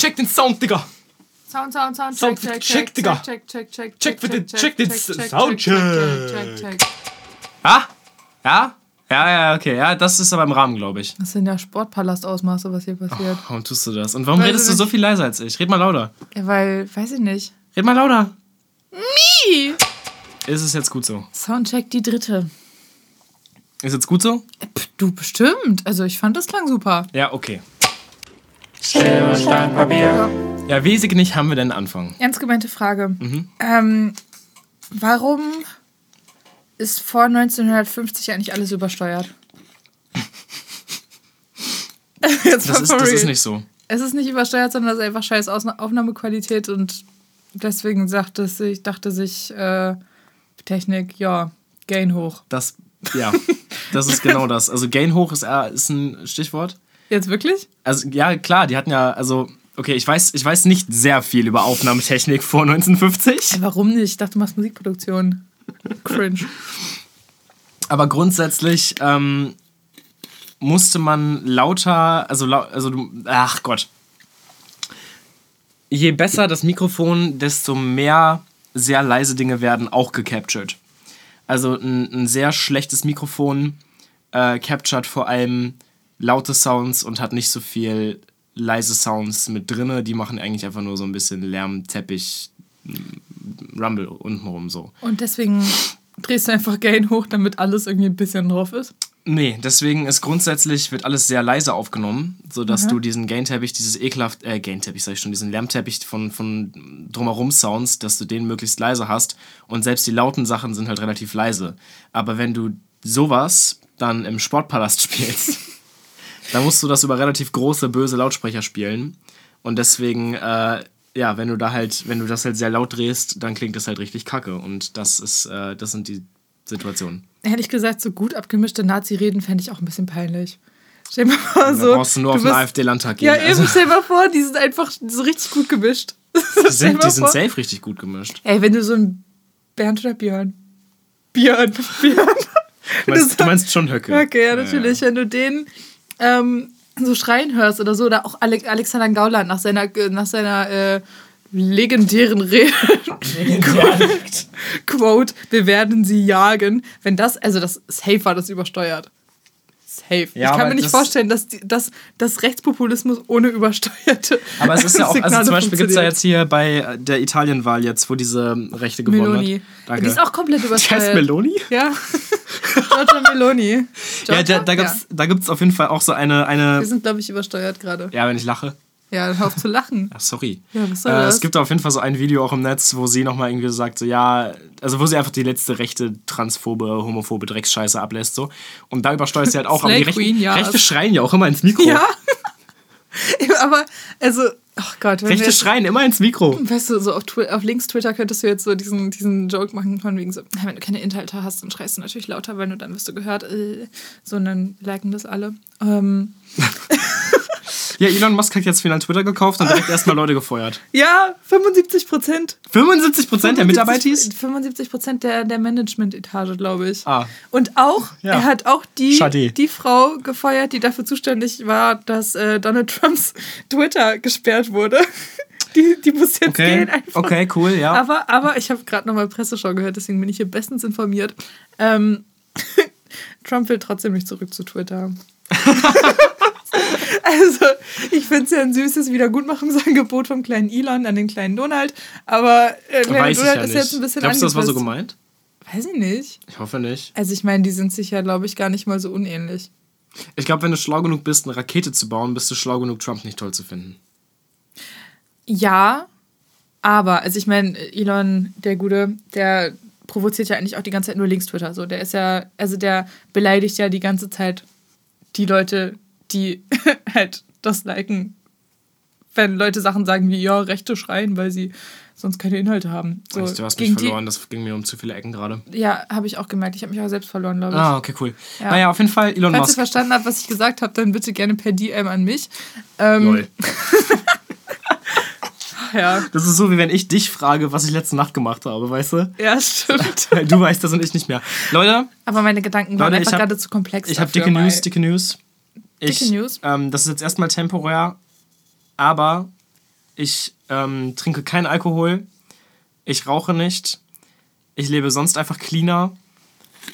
check den Sound, Digga. Sound, Sound, Sound, Sound, check, check, check, check, Digga. check, check, check, Check für den- check den Soundcheck. check, check, check. Ah? Ja? Ja, ja, okay. Ja, das ist aber im Rahmen, glaube ich. Das sind ja Sportpalast-Ausmaße, was hier passiert. Warum tust du das? Und warum Weiß redest du so viel leiser als ich? Red mal lauter. Ja, weil, weiß ich nicht. Red mal lauter. Ih. Ist es jetzt gut so? Soundcheck die dritte. Ist jetzt gut so? Äh, Du bestimmt. Also ich fand das klang super. Ja, okay. Schere, Stein, Papier. Ja, wie nicht haben wir denn Anfang? Ernst gemeinte Frage. Mhm. Ähm, warum ist vor 1950 eigentlich alles übersteuert? Jetzt Das ist, das ist nicht so. Es ist nicht übersteuert, sondern es ist einfach scheiß Ausna- Aufnahmequalität und deswegen sagte es sich, dachte sich äh, Technik, ja, Gain hoch. Das, ja, das ist genau das. Also Gain hoch ist, äh, ist ein Stichwort. Jetzt wirklich? Also ja, klar, die hatten ja, also, okay, ich weiß, ich weiß nicht sehr viel über Aufnahmetechnik vor 1950. Ey, warum nicht? Ich dachte, du machst Musikproduktion. Cringe. Aber grundsätzlich ähm, musste man lauter, also, lau, also ach Gott. Je besser das Mikrofon, desto mehr sehr leise Dinge werden auch gecaptured. Also ein, ein sehr schlechtes Mikrofon äh, captured vor allem laute Sounds und hat nicht so viel leise Sounds mit drinne. Die machen eigentlich einfach nur so ein bisschen Lärm, Teppich, Rumble untenrum so. Und deswegen drehst du einfach Gain hoch, damit alles irgendwie ein bisschen drauf ist. Nee, deswegen ist grundsätzlich, wird alles sehr leise aufgenommen, sodass du diesen Gain-Teppich, dieses ekelhaft, äh, Gain-Teppich sag ich schon, diesen Lärmteppich von, von drumherum Sounds, dass du den möglichst leise hast und selbst die lauten Sachen sind halt relativ leise. Aber wenn du sowas dann im Sportpalast spielst, dann musst du das über relativ große, böse Lautsprecher spielen und deswegen, äh, ja, wenn du da halt, wenn du das halt sehr laut drehst, dann klingt das halt richtig kacke und das ist, äh, das sind die Situationen. Ehrlich gesagt, so gut abgemischte Nazi-Reden fände ich auch ein bisschen peinlich. Stell dir mal vor, Da so. brauchst du nur auf den AfD-Landtag gehen. Ja, eben, Also- stell dir mal vor, die sind einfach so richtig gut gemischt. Die sind, die sind safe richtig gut gemischt. Ey, wenn du so ein Bernd oder Björn? Björn, Björn. Du meinst, du meinst schon Höcke. Okay, ja, natürlich. Wenn du den ähm, so schreien hörst oder so, oder auch Ale Alexander Gauland nach seiner, nach seiner äh, legendären Rede. Quote, wir werden sie jagen. Wenn das, also das Safe war das übersteuert. Safe. Ja, ich kann mir nicht das- vorstellen, dass, die, dass, dass Rechtspopulismus ohne übersteuerte. Aber es ist ja auch, also Signale zum Beispiel gibt es ja jetzt hier bei der Italienwahl jetzt, wo diese Rechte gewonnen Meloni. hat. Danke. Die ist auch komplett Die übersteuert. heißt Meloni? Ja. Giorgia Meloni. Ja, Giorgia? da, da gibt's, da gibt's auf jeden Fall auch so eine, Wir eine. sind, glaube ich, übersteuert gerade. Ja, wenn ich lache. Ja, hör auf zu lachen. Ach, sorry. Ja, was soll äh, das? es gibt auf jeden Fall so ein Video auch im Netz, wo sie nochmal irgendwie sagt, so ja, also wo sie einfach die letzte rechte, transphobe, homophobe Drecksscheiße ablässt, so. Und da übersteuert sie halt auch, aber die Rechten, Queen, ja. Rechte schreien ja auch immer ins Mikro. Ja. Aber, also, ach Gott, wenn wir Rechte jetzt, schreien immer ins Mikro. weißt du, so auf, Twi auf links Twitter könntest du jetzt so diesen, diesen Joke machen von wegen so, wenn du keine Inhalte hast, dann schreist du natürlich lauter, weil nur dann wirst du gehört. Äh, so, und dann liken das alle. Ähm, Ja, Elon Musk hat jetzt final Twitter gekauft und direkt erstmal Leute gefeuert. ja, 75 Prozent. 75 Prozent der Mitarbeiter? 75 Prozent der, der Management-Etage, glaube ich. Ah. Und auch, Ja. er hat auch die, Schade. die Frau gefeuert, die dafür zuständig war, dass äh, Donald Trumps Twitter gesperrt wurde. Die, die muss jetzt Okay, gehen einfach. okay, cool, ja. Aber, aber ich habe gerade nochmal Presseschau gehört, deswegen bin ich hier bestens informiert. Ähm, Trump will trotzdem nicht zurück zu Twitter. Also, ich finde es ja ein süßes Wiedergutmachungsangebot vom kleinen Elon an den kleinen Donald. Aber äh, Weiß ich Donald ja ist nicht. jetzt ein bisschen Glaubst du, das war so gemeint? Weiß ich nicht. Ich hoffe nicht. Also, ich meine, die sind sich ja, glaube ich, gar nicht mal so unähnlich. Ich glaube, wenn du schlau genug bist, eine Rakete zu bauen, bist du schlau genug, Trump nicht toll zu finden. Ja, aber, also ich meine, Elon, der Gute, der provoziert ja eigentlich auch die ganze Zeit nur Links-Twitter. So, der ist ja, also der beleidigt ja die ganze Zeit die Leute, die halt das liken, wenn Leute Sachen sagen wie, ja, Rechte schreien, weil sie sonst keine Inhalte haben. So, Weißt du, hast mich verloren, das ging mir um zu viele Ecken gerade. Die, ja, habe ich auch gemerkt. Ich habe mich auch selbst verloren, glaube ich. Ah, okay, cool. Ja. Naja, auf jeden Fall Elon Falls ihr Musk. verstanden habt, was ich gesagt habe, dann bitte gerne per DM an mich. Ähm, Lol. Ja. Das ist so, wie wenn ich dich frage, was ich letzte Nacht gemacht habe, weißt du? ja, stimmt. Du weißt das und ich nicht mehr. Leute, Aber meine Gedanken waren Leute, einfach hab- gerade zu komplex. ich habe dicke News, dicke News. Ich, Dicke News? Ähm, das ist jetzt erstmal temporär, aber Ich ähm, trinke keinen Alkohol. Ich rauche nicht. Ich lebe sonst einfach cleaner.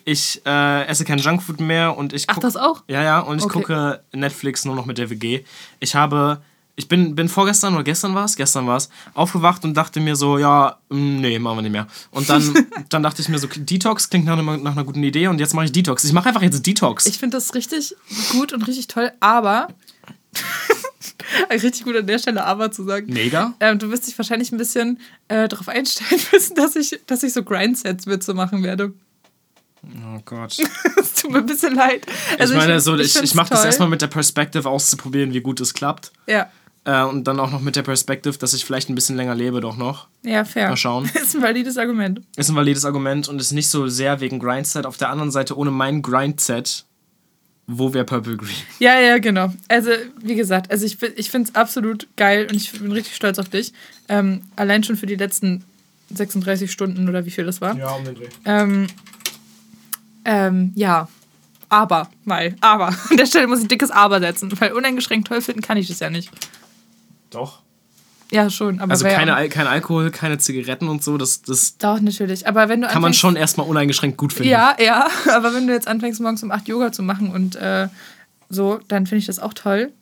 Ich äh, esse kein Junkfood mehr und ich Ach, das auch? Ja, ja, und ich Okay. gucke Netflix nur noch mit der WG. Ich habe, ich bin, bin vorgestern oder gestern war es, gestern war es, aufgewacht und dachte mir so, ja, mm, nee, machen wir nicht mehr. Und dann, dann dachte ich mir so, Detox klingt nach, einer- nach einer guten Idee und jetzt mache ich Detox. Ich mache einfach jetzt Detox. Ich finde das richtig gut und richtig toll, aber. richtig gut an der Stelle aber zu sagen. Mega. Ähm, du wirst dich wahrscheinlich ein bisschen äh, darauf einstellen müssen, dass ich, dass ich so Grindsets-Witze machen werde. Oh Gott. Es tut mir ein bisschen leid. Also ich meine, so, ich, ich, mache das erstmal mit der Perspective auszuprobieren, wie gut es klappt. Ja, Äh, und dann auch noch mit der Perspective, dass ich vielleicht ein bisschen länger lebe, doch noch. ja, fair. Mal schauen. Ist ein valides Argument. Ist ein valides Argument und ist nicht so sehr wegen Grindset. Auf der anderen Seite, ohne mein Grindset, wo wäre Purple Green? Ja, ja, genau. Also, wie gesagt, also ich, ich finde es absolut geil und ich bin richtig stolz auf dich. Ähm, allein schon für die letzten 36 Stunden oder wie viel das war. Ja, um den Dreh. Ähm, ähm, ja. Aber, mal, aber. An der Stelle muss ich ein dickes Aber setzen, weil uneingeschränkt toll finden kann ich das ja nicht. Doch. Ja, schon, aber Also keine, Al kein Alkohol, keine Zigaretten und so, das, das Doch, natürlich. Aber wenn du kann man schon erstmal uneingeschränkt gut finden. Ja, ja. Aber wenn du jetzt anfängst, morgens um 8 Yoga zu machen und äh, so, dann finde ich das auch toll.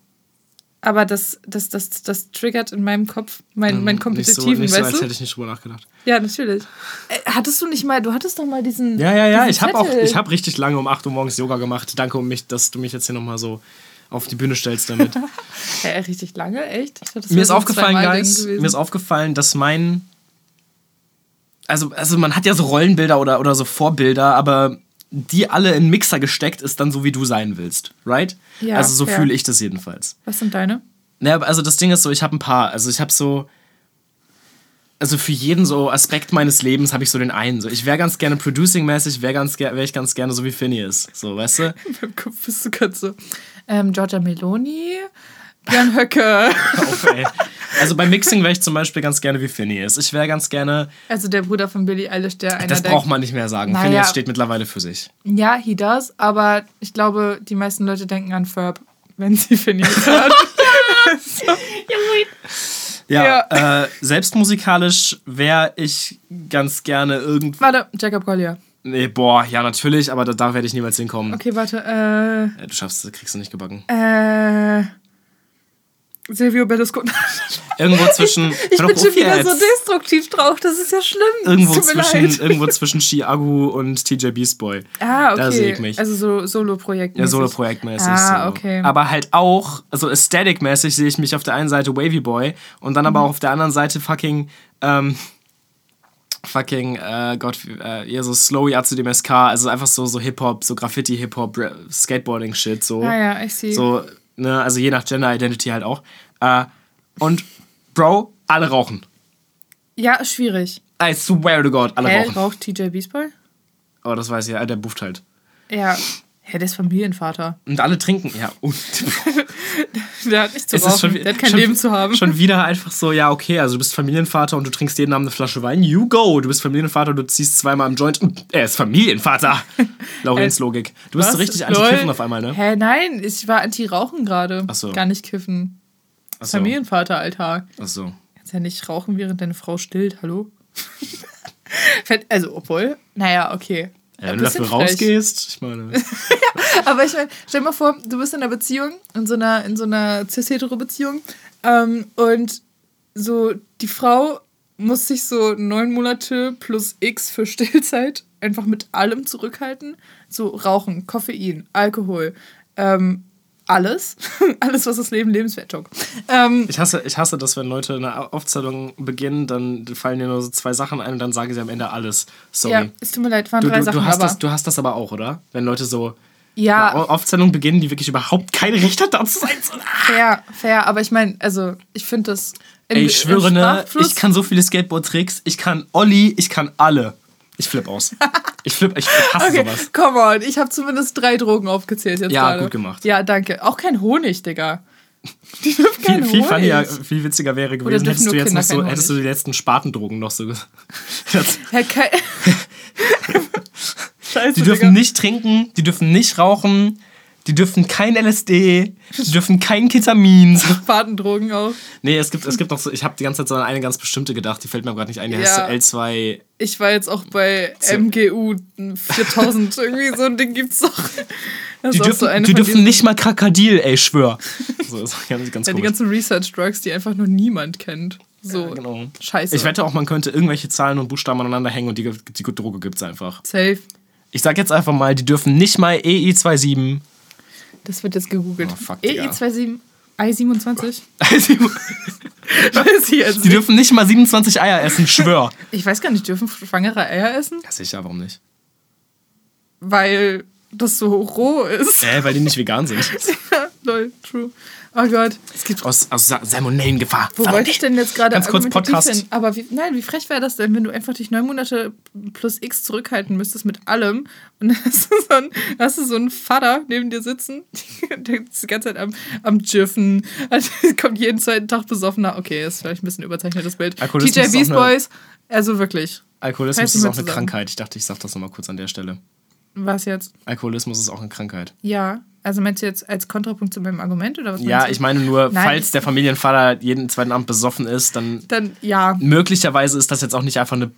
Aber das, das, das, das triggert in meinem Kopf mein, mein Hm, nicht so, Kompetitiven, nicht so, weißt als du? hätte ich nicht drüber nachgedacht. Ja, natürlich. Äh, hattest du nicht mal, du hattest doch mal diesen. Ja, ja, ja. Ich habe auch, Zettel. ich habe richtig lange um 8 Uhr morgens Yoga gemacht. Danke um mich, dass du mich jetzt hier nochmal so auf die Bühne stellst damit. Hä, richtig lange, echt? Dachte, mir ist so aufgefallen, Guys, mir ist aufgefallen, dass mein. Also, also man hat ja so Rollenbilder oder, oder so Vorbilder, aber die alle in Mixer gesteckt ist dann so, wie du sein willst, right? Ja, also so fair. fühle ich das jedenfalls. Was sind deine? Naja, also das Ding ist so, ich habe ein paar. Also ich habe so. Also für jeden so Aspekt meines Lebens habe ich so den einen. So, ich wäre ganz gerne producing-mäßig, wäre ganz wär ich ganz gerne so wie Phineas. So, weißt du? In meinem Kopf bist du ganz so. Ähm, Giorgia Meloni, Björn Höcke. Ey. Also beim Mixing wäre ich zum Beispiel ganz gerne wie Phineas. Ich wäre ganz gerne. Also der Bruder von Billie Eilish, der einer Das der. braucht man nicht mehr sagen. Naja. Phineas steht mittlerweile für sich. Ja, he does, aber ich glaube, die meisten Leute denken an Ferb, wenn sie Phineas hören. Ja, Äh, selbst musikalisch wäre ich ganz gerne irgendwie. Warte, Jacob Collier. Nee, boah, ja, natürlich, aber da, da werde ich niemals hinkommen. Okay, warte. Äh, Ja, Du schaffst, kriegst du nicht gebacken. äh, Silvio Berlusconi. Irgendwo zwischen. Ich Hör bin schon wieder so jetzt. destruktiv drauf. Das ist ja schlimm. irgendwo zwischen, leid. irgendwo zwischen Chiagu und TJ Beast Boy. Ah, okay. Da sehe ich mich. Also so Solo-Projekt. Ja, Solo-Projektmäßig. Ah, so. okay. Aber halt auch, also Aesthetic-mäßig sehe ich mich auf der einen Seite Wavy Boy und dann aber Mhm. auch auf der anderen Seite fucking, ähm, fucking, äh, Gott, äh, eher so Slow Yazu dem SK, also einfach so, so Hip-Hop, so Graffiti-Hip-Hop, Ra- Skateboarding-Shit, so. Ah ja, ich sehe. So, ne, also je nach Gender-Identity halt auch. Äh, und, Bro, alle rauchen. Ja, schwierig. I swear to God, alle Hä, rauchen. raucht TJ Boy? Oh, das weiß ich, ja, der bufft halt. Ja. Hä, der ist Familienvater. Und alle trinken, ja. Und Der hat nicht zu Es rauchen. schon, der hat kein schon, Leben zu haben. Schon wieder einfach so, ja, okay, also du bist Familienvater und du trinkst jeden Abend eine Flasche Wein. You go. Du bist Familienvater, du ziehst zweimal im Joint. Er ist Familienvater. Laurens Logik. Du bist so richtig anti-Kiffen auf einmal, ne? Hä, nein, ich war anti-Rauchen gerade. Ach so. Gar nicht kiffen. Achso. Familienvater, Alter. Achso. Kannst ja nicht rauchen, während deine Frau stillt, hallo? Also, obwohl, naja, okay. Ja, wenn du dafür frech. rausgehst, ich meine. Aber ich meine, stell dir mal vor, du bist in einer Beziehung, in so einer, in so einer cis-hetero-Beziehung ähm, und so die Frau muss sich so neun Monate plus X für Stillzeit einfach mit allem zurückhalten. So Rauchen, Koffein, Alkohol, ähm, alles. alles, was das Leben lebenswert jogt. Ähm, Ich hasse, ich hasse das, wenn Leute eine Aufzählung beginnen, dann fallen dir nur so zwei Sachen ein und dann sagen sie am Ende alles. Sorry. ja, es tut mir leid, waren du, drei du, Sachen, du, hast aber... das, du hast das aber auch, oder? Wenn Leute so ja, eine Au- Aufzählung beginnen, die wirklich überhaupt kein Recht hat, da zu sein. So, fair, fair, aber ich meine, also, ich finde das... im- Ey, ich schwöre, ne, ich kann so viele Skateboard-Tricks. Ich kann Olli, ich kann alle. Ich flipp aus. Ich flipp, ich hasse Okay, sowas. come on. Ich habe zumindest drei Drogen aufgezählt jetzt Ja, gerade. gut gemacht. Ja, danke. Auch kein Honig, Digga. Die dürfen kein Viel, viel, Honig. funnier, viel witziger wäre gewesen, dürfen hättest du jetzt Kinder noch so, keinen hättest du die letzten Spartendrogen noch so. Scheiße, die dürfen Digga. nicht trinken, die dürfen nicht rauchen, Die dürfen kein LSD, die dürfen kein Ketamin. So. Badendrogen auch. Nee, es gibt, es gibt noch so, ich habe die ganze Zeit so an eine ganz bestimmte gedacht, die fällt mir gerade nicht ein, die heißt so Ja. L2. Ich war jetzt auch bei MGU 4000. Irgendwie so ein Ding gibt's doch. Das Die dürfen, so die dürfen nicht mal Krakadil, ey, schwör. So, das ist ganz, ganz Ja, die ganzen Research-Drugs, die einfach nur niemand kennt. So, Ja, genau. scheiße. Ich wette auch, man könnte irgendwelche Zahlen und Buchstaben aneinander hängen und die, die Droge gibt's einfach. Safe. Ich sag jetzt einfach mal, die dürfen nicht mal E EI27. Das wird jetzt gegoogelt. Oh, fuck, Digga. EI27, I27? die dürfen nicht mal 27 Eier essen, schwör. Ich weiß gar nicht, dürfen Schwangere Eier essen? Ja, sicher, warum nicht? Weil das so roh ist. Äh, weil die nicht vegan sind. Lol, true. Oh Gott. Es gibt Aus, aus Sa- Salmonellengefahr. Wo wollte ich denn jetzt gerade Ganz kurz Podcast. hin? Aber wie, nein, wie frech wäre das denn, wenn du einfach dich neun Monate plus X zurückhalten müsstest mit allem und dann hast du so einen, hast du so einen Vater neben dir sitzen, der ist die ganze Zeit am, am Jiffen, also, kommt jeden zweiten Tag besoffener. Okay, ist vielleicht ein bisschen überzeichnetes Bild. Alkoholismus TJ Beast Boys, also wirklich. Alkoholismus ist auch eine zusammen. Krankheit. Ich dachte, ich sag das nochmal kurz an der Stelle. Was jetzt? Alkoholismus ist auch eine Krankheit. Ja, also meinst du jetzt als Kontrapunkt zu meinem Argument oder was Ja, ich meine nur, Nein. falls der Familienvater jeden zweiten Abend besoffen ist, dann Dann, ja, möglicherweise ist das jetzt auch nicht einfach eine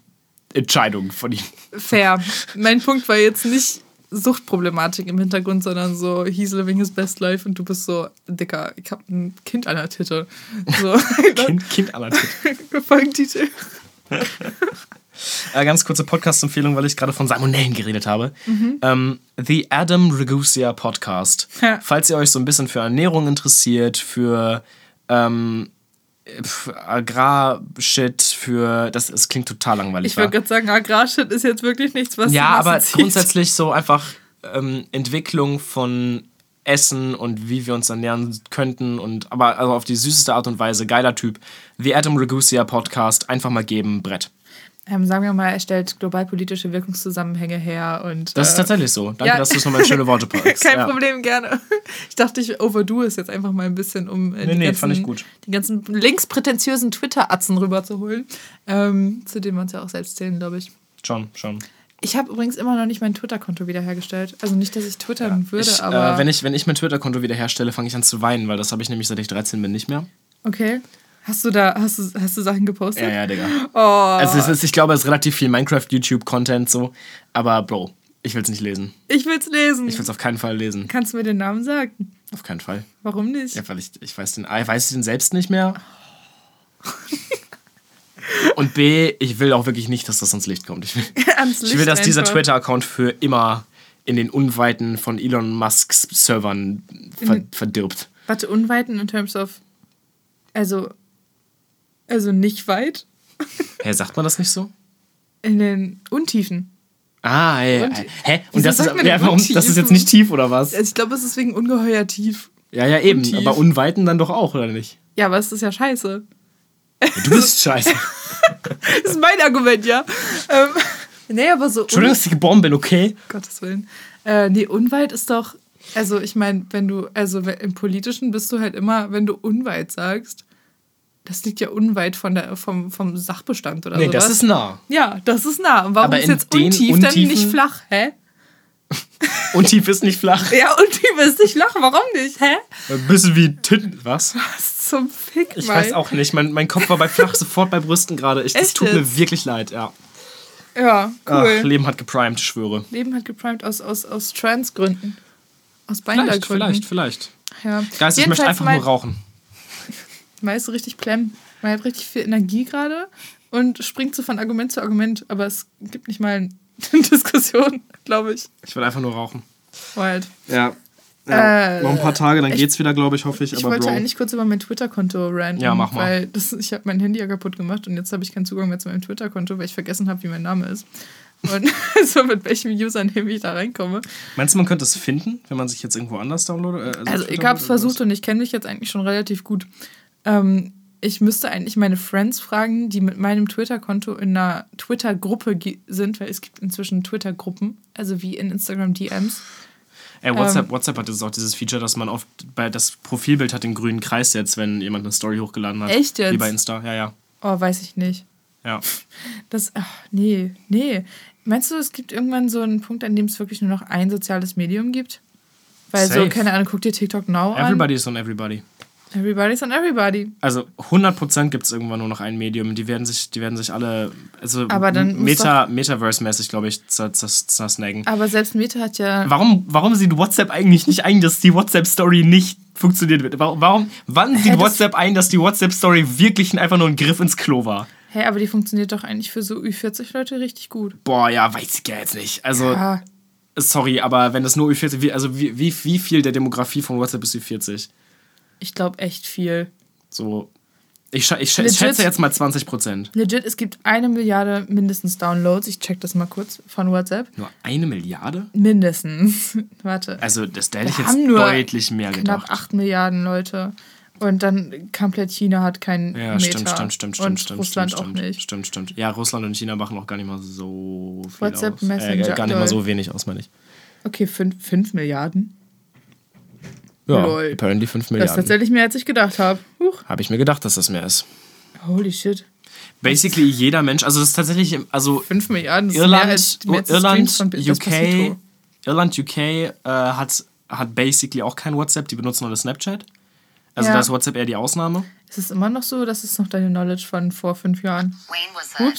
Entscheidung von ihm. Fair. Mein Punkt war jetzt nicht Suchtproblematik im Hintergrund, sondern so, he's living his best life und du bist so, Dicker, ich hab ein Kind an der Titte. So, Kind, kind aller Titel. Folgentitel. Äh, ganz kurze Podcast-Empfehlung, weil ich gerade von Salmonellen geredet habe. Mhm. Ähm, The Adam Ragusia Podcast. Ja. Falls ihr euch so ein bisschen für Ernährung interessiert, für ähm, Agrarshit, für. Das, das klingt total langweilig. Ich würde gerade sagen, Agrarshit ist jetzt wirklich nichts, was Ja, aber zieht. grundsätzlich so einfach ähm, Entwicklung von Essen und wie wir uns ernähren könnten und aber also auf die süßeste Art und Weise, geiler Typ. The Adam Ragusia Podcast, einfach mal geben, Brett. Ähm, sagen wir mal, er stellt globalpolitische Wirkungszusammenhänge her und. Das ist äh, tatsächlich so. Danke, ja. dass du es nochmal in schöne Worte packst. Kein ja. Problem, gerne. Ich dachte, ich overdo es jetzt einfach mal ein bisschen, um äh, Nee, die, nee, ganzen, fand ich gut. die ganzen linksprätentiösen Twitter-Atzen rüberzuholen. Ähm, zu denen wir uns ja auch selbst zählen, glaube ich. Schon, schon. Ich habe übrigens immer noch nicht mein Twitter-Konto wiederhergestellt. Also nicht, dass ich twittern würde, Ich, aber. äh, wenn, ich, wenn ich mein Twitter-Konto wiederherstelle, fange ich an zu weinen, weil das habe ich nämlich seit ich 13 bin nicht mehr. okay. Hast du da, hast du, hast du Sachen gepostet? Ja, ja, Digga. Oh. Also es ist, ich glaube, es ist relativ viel Minecraft-YouTube-Content so, aber Bro, ich will es nicht lesen. ich will's lesen. Ich will es auf keinen Fall lesen. Kannst du mir den Namen sagen? Auf keinen Fall. Warum nicht? Ja, weil ich, ich weiß den A, ich weiß den selbst nicht mehr. Und B, ich will auch wirklich nicht, dass das ans Licht kommt. Ich will, ich will dass dieser. Twitter-Account für immer in den Unweiten von Elon Musks Servern ver verdirbt. Warte, unweiten in terms of. Also. Also nicht weit. Hä, sagt man das nicht so? In den Untiefen. Ah, ja. Und- Hä? Und das ist, ja, warum, das ist jetzt nicht tief oder was? Also ich glaube, es ist wegen ungeheuer tief. Ja, ja, eben. Untief. Aber Unweiten dann doch auch, oder nicht? Ja, aber es ist ja scheiße. Du bist scheiße. Das ist mein Argument, ja. ähm, nee, aber so. Entschuldigung, dass ich geboren bin, okay? Gottes Willen. Äh, nee, unweit ist doch. Also, ich meine, wenn du. Also, im Politischen bist du halt immer, wenn du unweit sagst, das liegt ja unweit von der, vom, vom Sachbestand oder Nee, so. das ist nah. Ja, das ist nah. Und warum Aber ist jetzt untief dann Untiefen- nicht flach? Hä? Untief ist nicht flach. Ja, untief ist nicht flach. Warum nicht? Hä? Ein bisschen wie Titten. Was? Was zum Fick, Ich Mike? weiß auch nicht. Mein, mein Kopf war bei flach sofort bei Brüsten gerade. Das Echt tut mir wirklich leid, ja. Ja, cool. Ach, Leben hat geprimed, ich schwöre. Leben hat geprimed aus, aus, aus Trans-Gründen. Aus Vielleicht, Binder-Gründen. vielleicht, vielleicht. Ja. Geist, ich möchte einfach mein- nur rauchen. Man ist so richtig plemm. Man hat richtig viel Energie gerade und springt so von Argument zu Argument, aber es gibt nicht mal eine Diskussion, glaube ich. Ich will einfach nur rauchen. Wild. Ja. Äh, noch ein paar Tage, dann ich- geht's wieder, glaube ich, hoffe ich. Ich aber wollte Bro. eigentlich kurz über mein Twitter-Konto ranten, Ja, mach mal. weil das, ich habe mein Handy ja kaputt gemacht und jetzt habe ich keinen Zugang mehr zu meinem Twitter-Konto, weil ich vergessen habe, wie mein Name ist. Und so mit welchem Username ich da reinkomme. Meinst du, man könnte es finden, wenn man sich jetzt irgendwo anders downloadet? Äh, Also ich Twitter habe es versucht und ich kenne mich jetzt eigentlich schon relativ gut. Ähm, ich müsste eigentlich meine Friends fragen, die mit meinem Twitter-Konto in einer Twitter-Gruppe sind, weil es gibt inzwischen Twitter-Gruppen, also wie in Instagram DMs. Ey, WhatsApp, Ähm, WhatsApp hat jetzt auch dieses Feature, dass man oft bei das Profilbild hat den grünen Kreis jetzt, wenn jemand eine Story hochgeladen hat. Echt jetzt? Wie bei Insta, ja, ja. Oh, weiß ich nicht. Ja. Das, ach, nee, nee. Meinst du, es gibt irgendwann so einen Punkt, an dem es wirklich nur noch ein soziales Medium gibt? Weil so, Safe. keine Ahnung, guck dir TikTok Now an. Everybody is on everybody. Everybody's on everybody. Also 100% gibt es irgendwann nur noch ein Medium. Die werden sich, die werden sich alle, also Aber dann Meta, Metaverse-mäßig, glaube ich, zer- zer- zersnacken. Aber selbst Meta hat ja. Warum, warum sieht WhatsApp eigentlich nicht ein, dass die WhatsApp-Story nicht funktioniert wird? Warum, wann sieht das- WhatsApp ein, dass die WhatsApp-Story wirklich einfach nur ein Griff ins Klo war? Hä, aber die funktioniert doch eigentlich für so Ü40-Leute richtig gut. Boah, ja, weiß ich ja jetzt nicht. Also, Ja. sorry, aber wenn das nur Ü40, wie, also wie, wie, wie viel der Demografie von WhatsApp ist Ü40? Ich glaube echt viel. So, ich, ich, ich Legit? schätze jetzt mal 20%. Legit, es gibt eine Milliarde mindestens Downloads. Ich check das mal kurz von WhatsApp. Nur eine Milliarde? Mindestens. Warte. Also, das da hätte ich jetzt deutlich mehr Knapp gedacht. 8 Milliarden Leute. Und dann komplett China hat kein Ja, Meter. stimmt, stimmt, stimmt, stimmt, Und stimmt. Russland stimmt, auch stimmt, nicht. Stimmt, stimmt. Ja, Russland und China machen auch gar nicht mal so viel WhatsApp, aus. Messenger, äh, gar nicht mal so wenig aus, meine ich. Okay, 5, 5 Milliarden. Ja, Lol. apparently 5 Das ist Milliarden. tatsächlich mehr, als ich gedacht habe. Huch. Habe ich mir gedacht, dass das mehr ist. Holy shit. Basically jeder Mensch, also das ist tatsächlich, also 5 Milliarden das Irland, ist mehr als, mehr als Irland, von UK. Irland, UK äh, hat, hat basically auch kein WhatsApp, die benutzen nur das Snapchat. Also Ja. da ist WhatsApp eher die Ausnahme. Ist es immer noch so? Das ist noch deine Knowledge von vor fünf Jahren. Wayne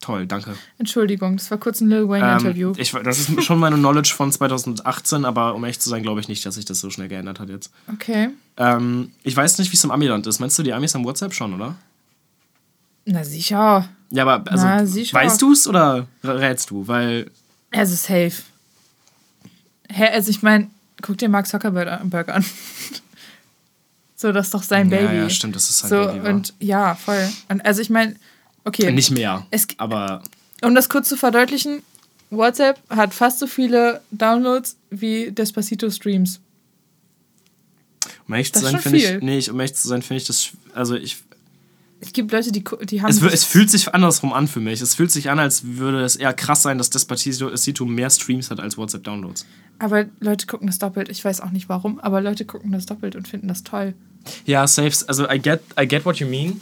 Toll, danke. Entschuldigung, das war kurz ein Lil Wayne-Interview. Ähm, ich, das ist schon meine Knowledge von 2018, aber um echt zu sein, glaube ich nicht, dass sich das so schnell geändert hat jetzt. okay. Ähm, ich weiß nicht, wie es im Amiland ist. Meinst du, die Amis haben WhatsApp schon, oder? Na sicher. Ja, aber also, Na, weißt du es oder rätst du? Weil, Also safe. Hä, also ich meine, guck dir Mark Zuckerberg an. so, das ist doch sein ja, Baby. ja, stimmt, das ist sein so, Baby. und ja, voll. Und also ich meine, okay. Nicht mehr. Es- aber Um das kurz zu verdeutlichen, WhatsApp hat fast so viele Downloads wie Despacito-Streams. um ehrlich Das zu sein, finde ich, nee, um ehrlich zu sein, finde ich das, also ich, Es gibt Leute, die, die haben. es, es fühlt sich andersrum an für mich. Es fühlt sich an, als würde es eher krass sein, dass Despacito Despacito mehr Streams hat als WhatsApp-Downloads. aber Leute gucken das doppelt. Ich weiß auch nicht warum, aber Leute gucken das doppelt und finden das toll. Ja, safe. Also, I get, I get what you mean.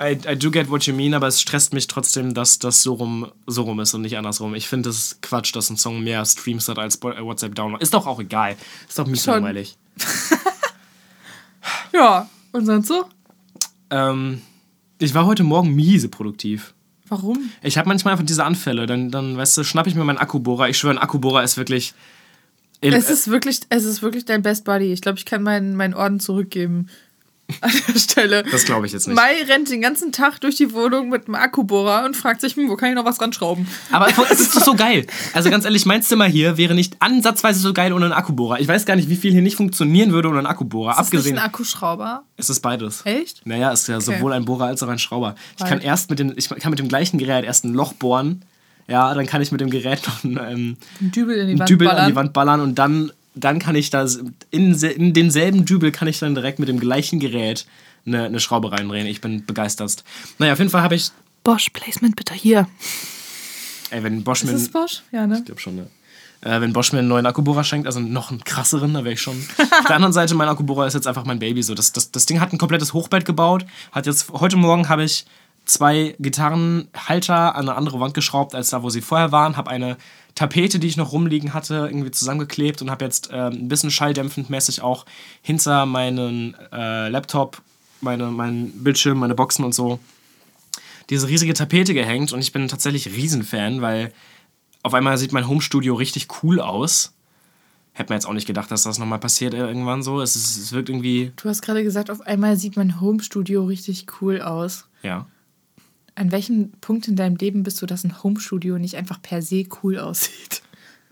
I, I do get what you mean, aber es stresst mich trotzdem, dass das so rum, so rum ist und nicht andersrum. Ich finde es Quatsch, dass ein Song mehr Streams hat als äh, WhatsApp-Download. Ist doch auch egal. Ist doch mies langweilig. Ja, und sonst so? Ähm, ich war heute Morgen miese produktiv. Warum? Ich habe manchmal einfach diese Anfälle. Dann, dann weißt du, schnapp ich mir meinen Akkubohrer. Ich schwöre, ein Akkubohrer ist wirklich. Es ist wirklich, es ist wirklich dein Best Buddy. Ich glaube, ich kann meinen, meinen Orden zurückgeben. An der Stelle. Das glaube ich jetzt nicht. Mai rennt den ganzen Tag durch die Wohnung mit einem Akkubohrer und fragt sich, hm, wo kann ich noch was ranschrauben? Aber es ist doch so geil. Also ganz ehrlich, mein Zimmer hier wäre nicht ansatzweise so geil ohne einen Akkubohrer. Ich weiß gar nicht, wie viel hier nicht funktionieren würde ohne einen Akkubohrer. Ist Abgesehen, nicht ein Akkuschrauber? es ist beides. Echt? Naja, es ist ja sowohl ein Bohrer als auch ein Schrauber. Ich kann erst mit dem, ich kann mit dem gleichen Gerät erst ein Loch bohren. Ja, dann kann ich mit dem Gerät noch ein, ähm, Ein Dübel in die einen Wand Dübel ballern. an die Wand ballern und dann, dann kann ich das in, in denselben Dübel kann ich dann direkt mit dem gleichen Gerät eine, eine Schraube reindrehen. Ich bin begeistert. Naja, auf jeden Fall habe ich, Bosch, Placement bitte hier. ey, wenn Bosch Ist mir das Bosch? Ja, ne? Ich glaube schon, ne? Äh, wenn Bosch mir einen neuen Akkubohrer schenkt, also noch einen krasseren, da wäre ich schon. Auf der anderen Seite, mein Akkubohrer ist jetzt einfach mein Baby. So. Das, das, das Ding hat ein komplettes Hochbett gebaut. Hat jetzt, heute Morgen habe ich zwei Gitarrenhalter an eine andere Wand geschraubt, als da, wo sie vorher waren. Habe eine Tapete, die ich noch rumliegen hatte, irgendwie zusammengeklebt und habe jetzt ähm, ein bisschen schalldämpfend mäßig auch hinter meinen äh, Laptop, meine, meinen Bildschirm, meine Boxen und so diese riesige Tapete gehängt und ich bin tatsächlich Riesenfan, weil auf einmal sieht mein Homestudio richtig cool aus. Hätte man jetzt auch nicht gedacht, dass das nochmal passiert äh, irgendwann so. Es, ist, es wirkt irgendwie, Du hast gerade gesagt, auf einmal sieht mein Homestudio richtig cool aus. ja. An welchem Punkt in deinem Leben bist du, dass ein Homestudio nicht einfach per se cool aussieht?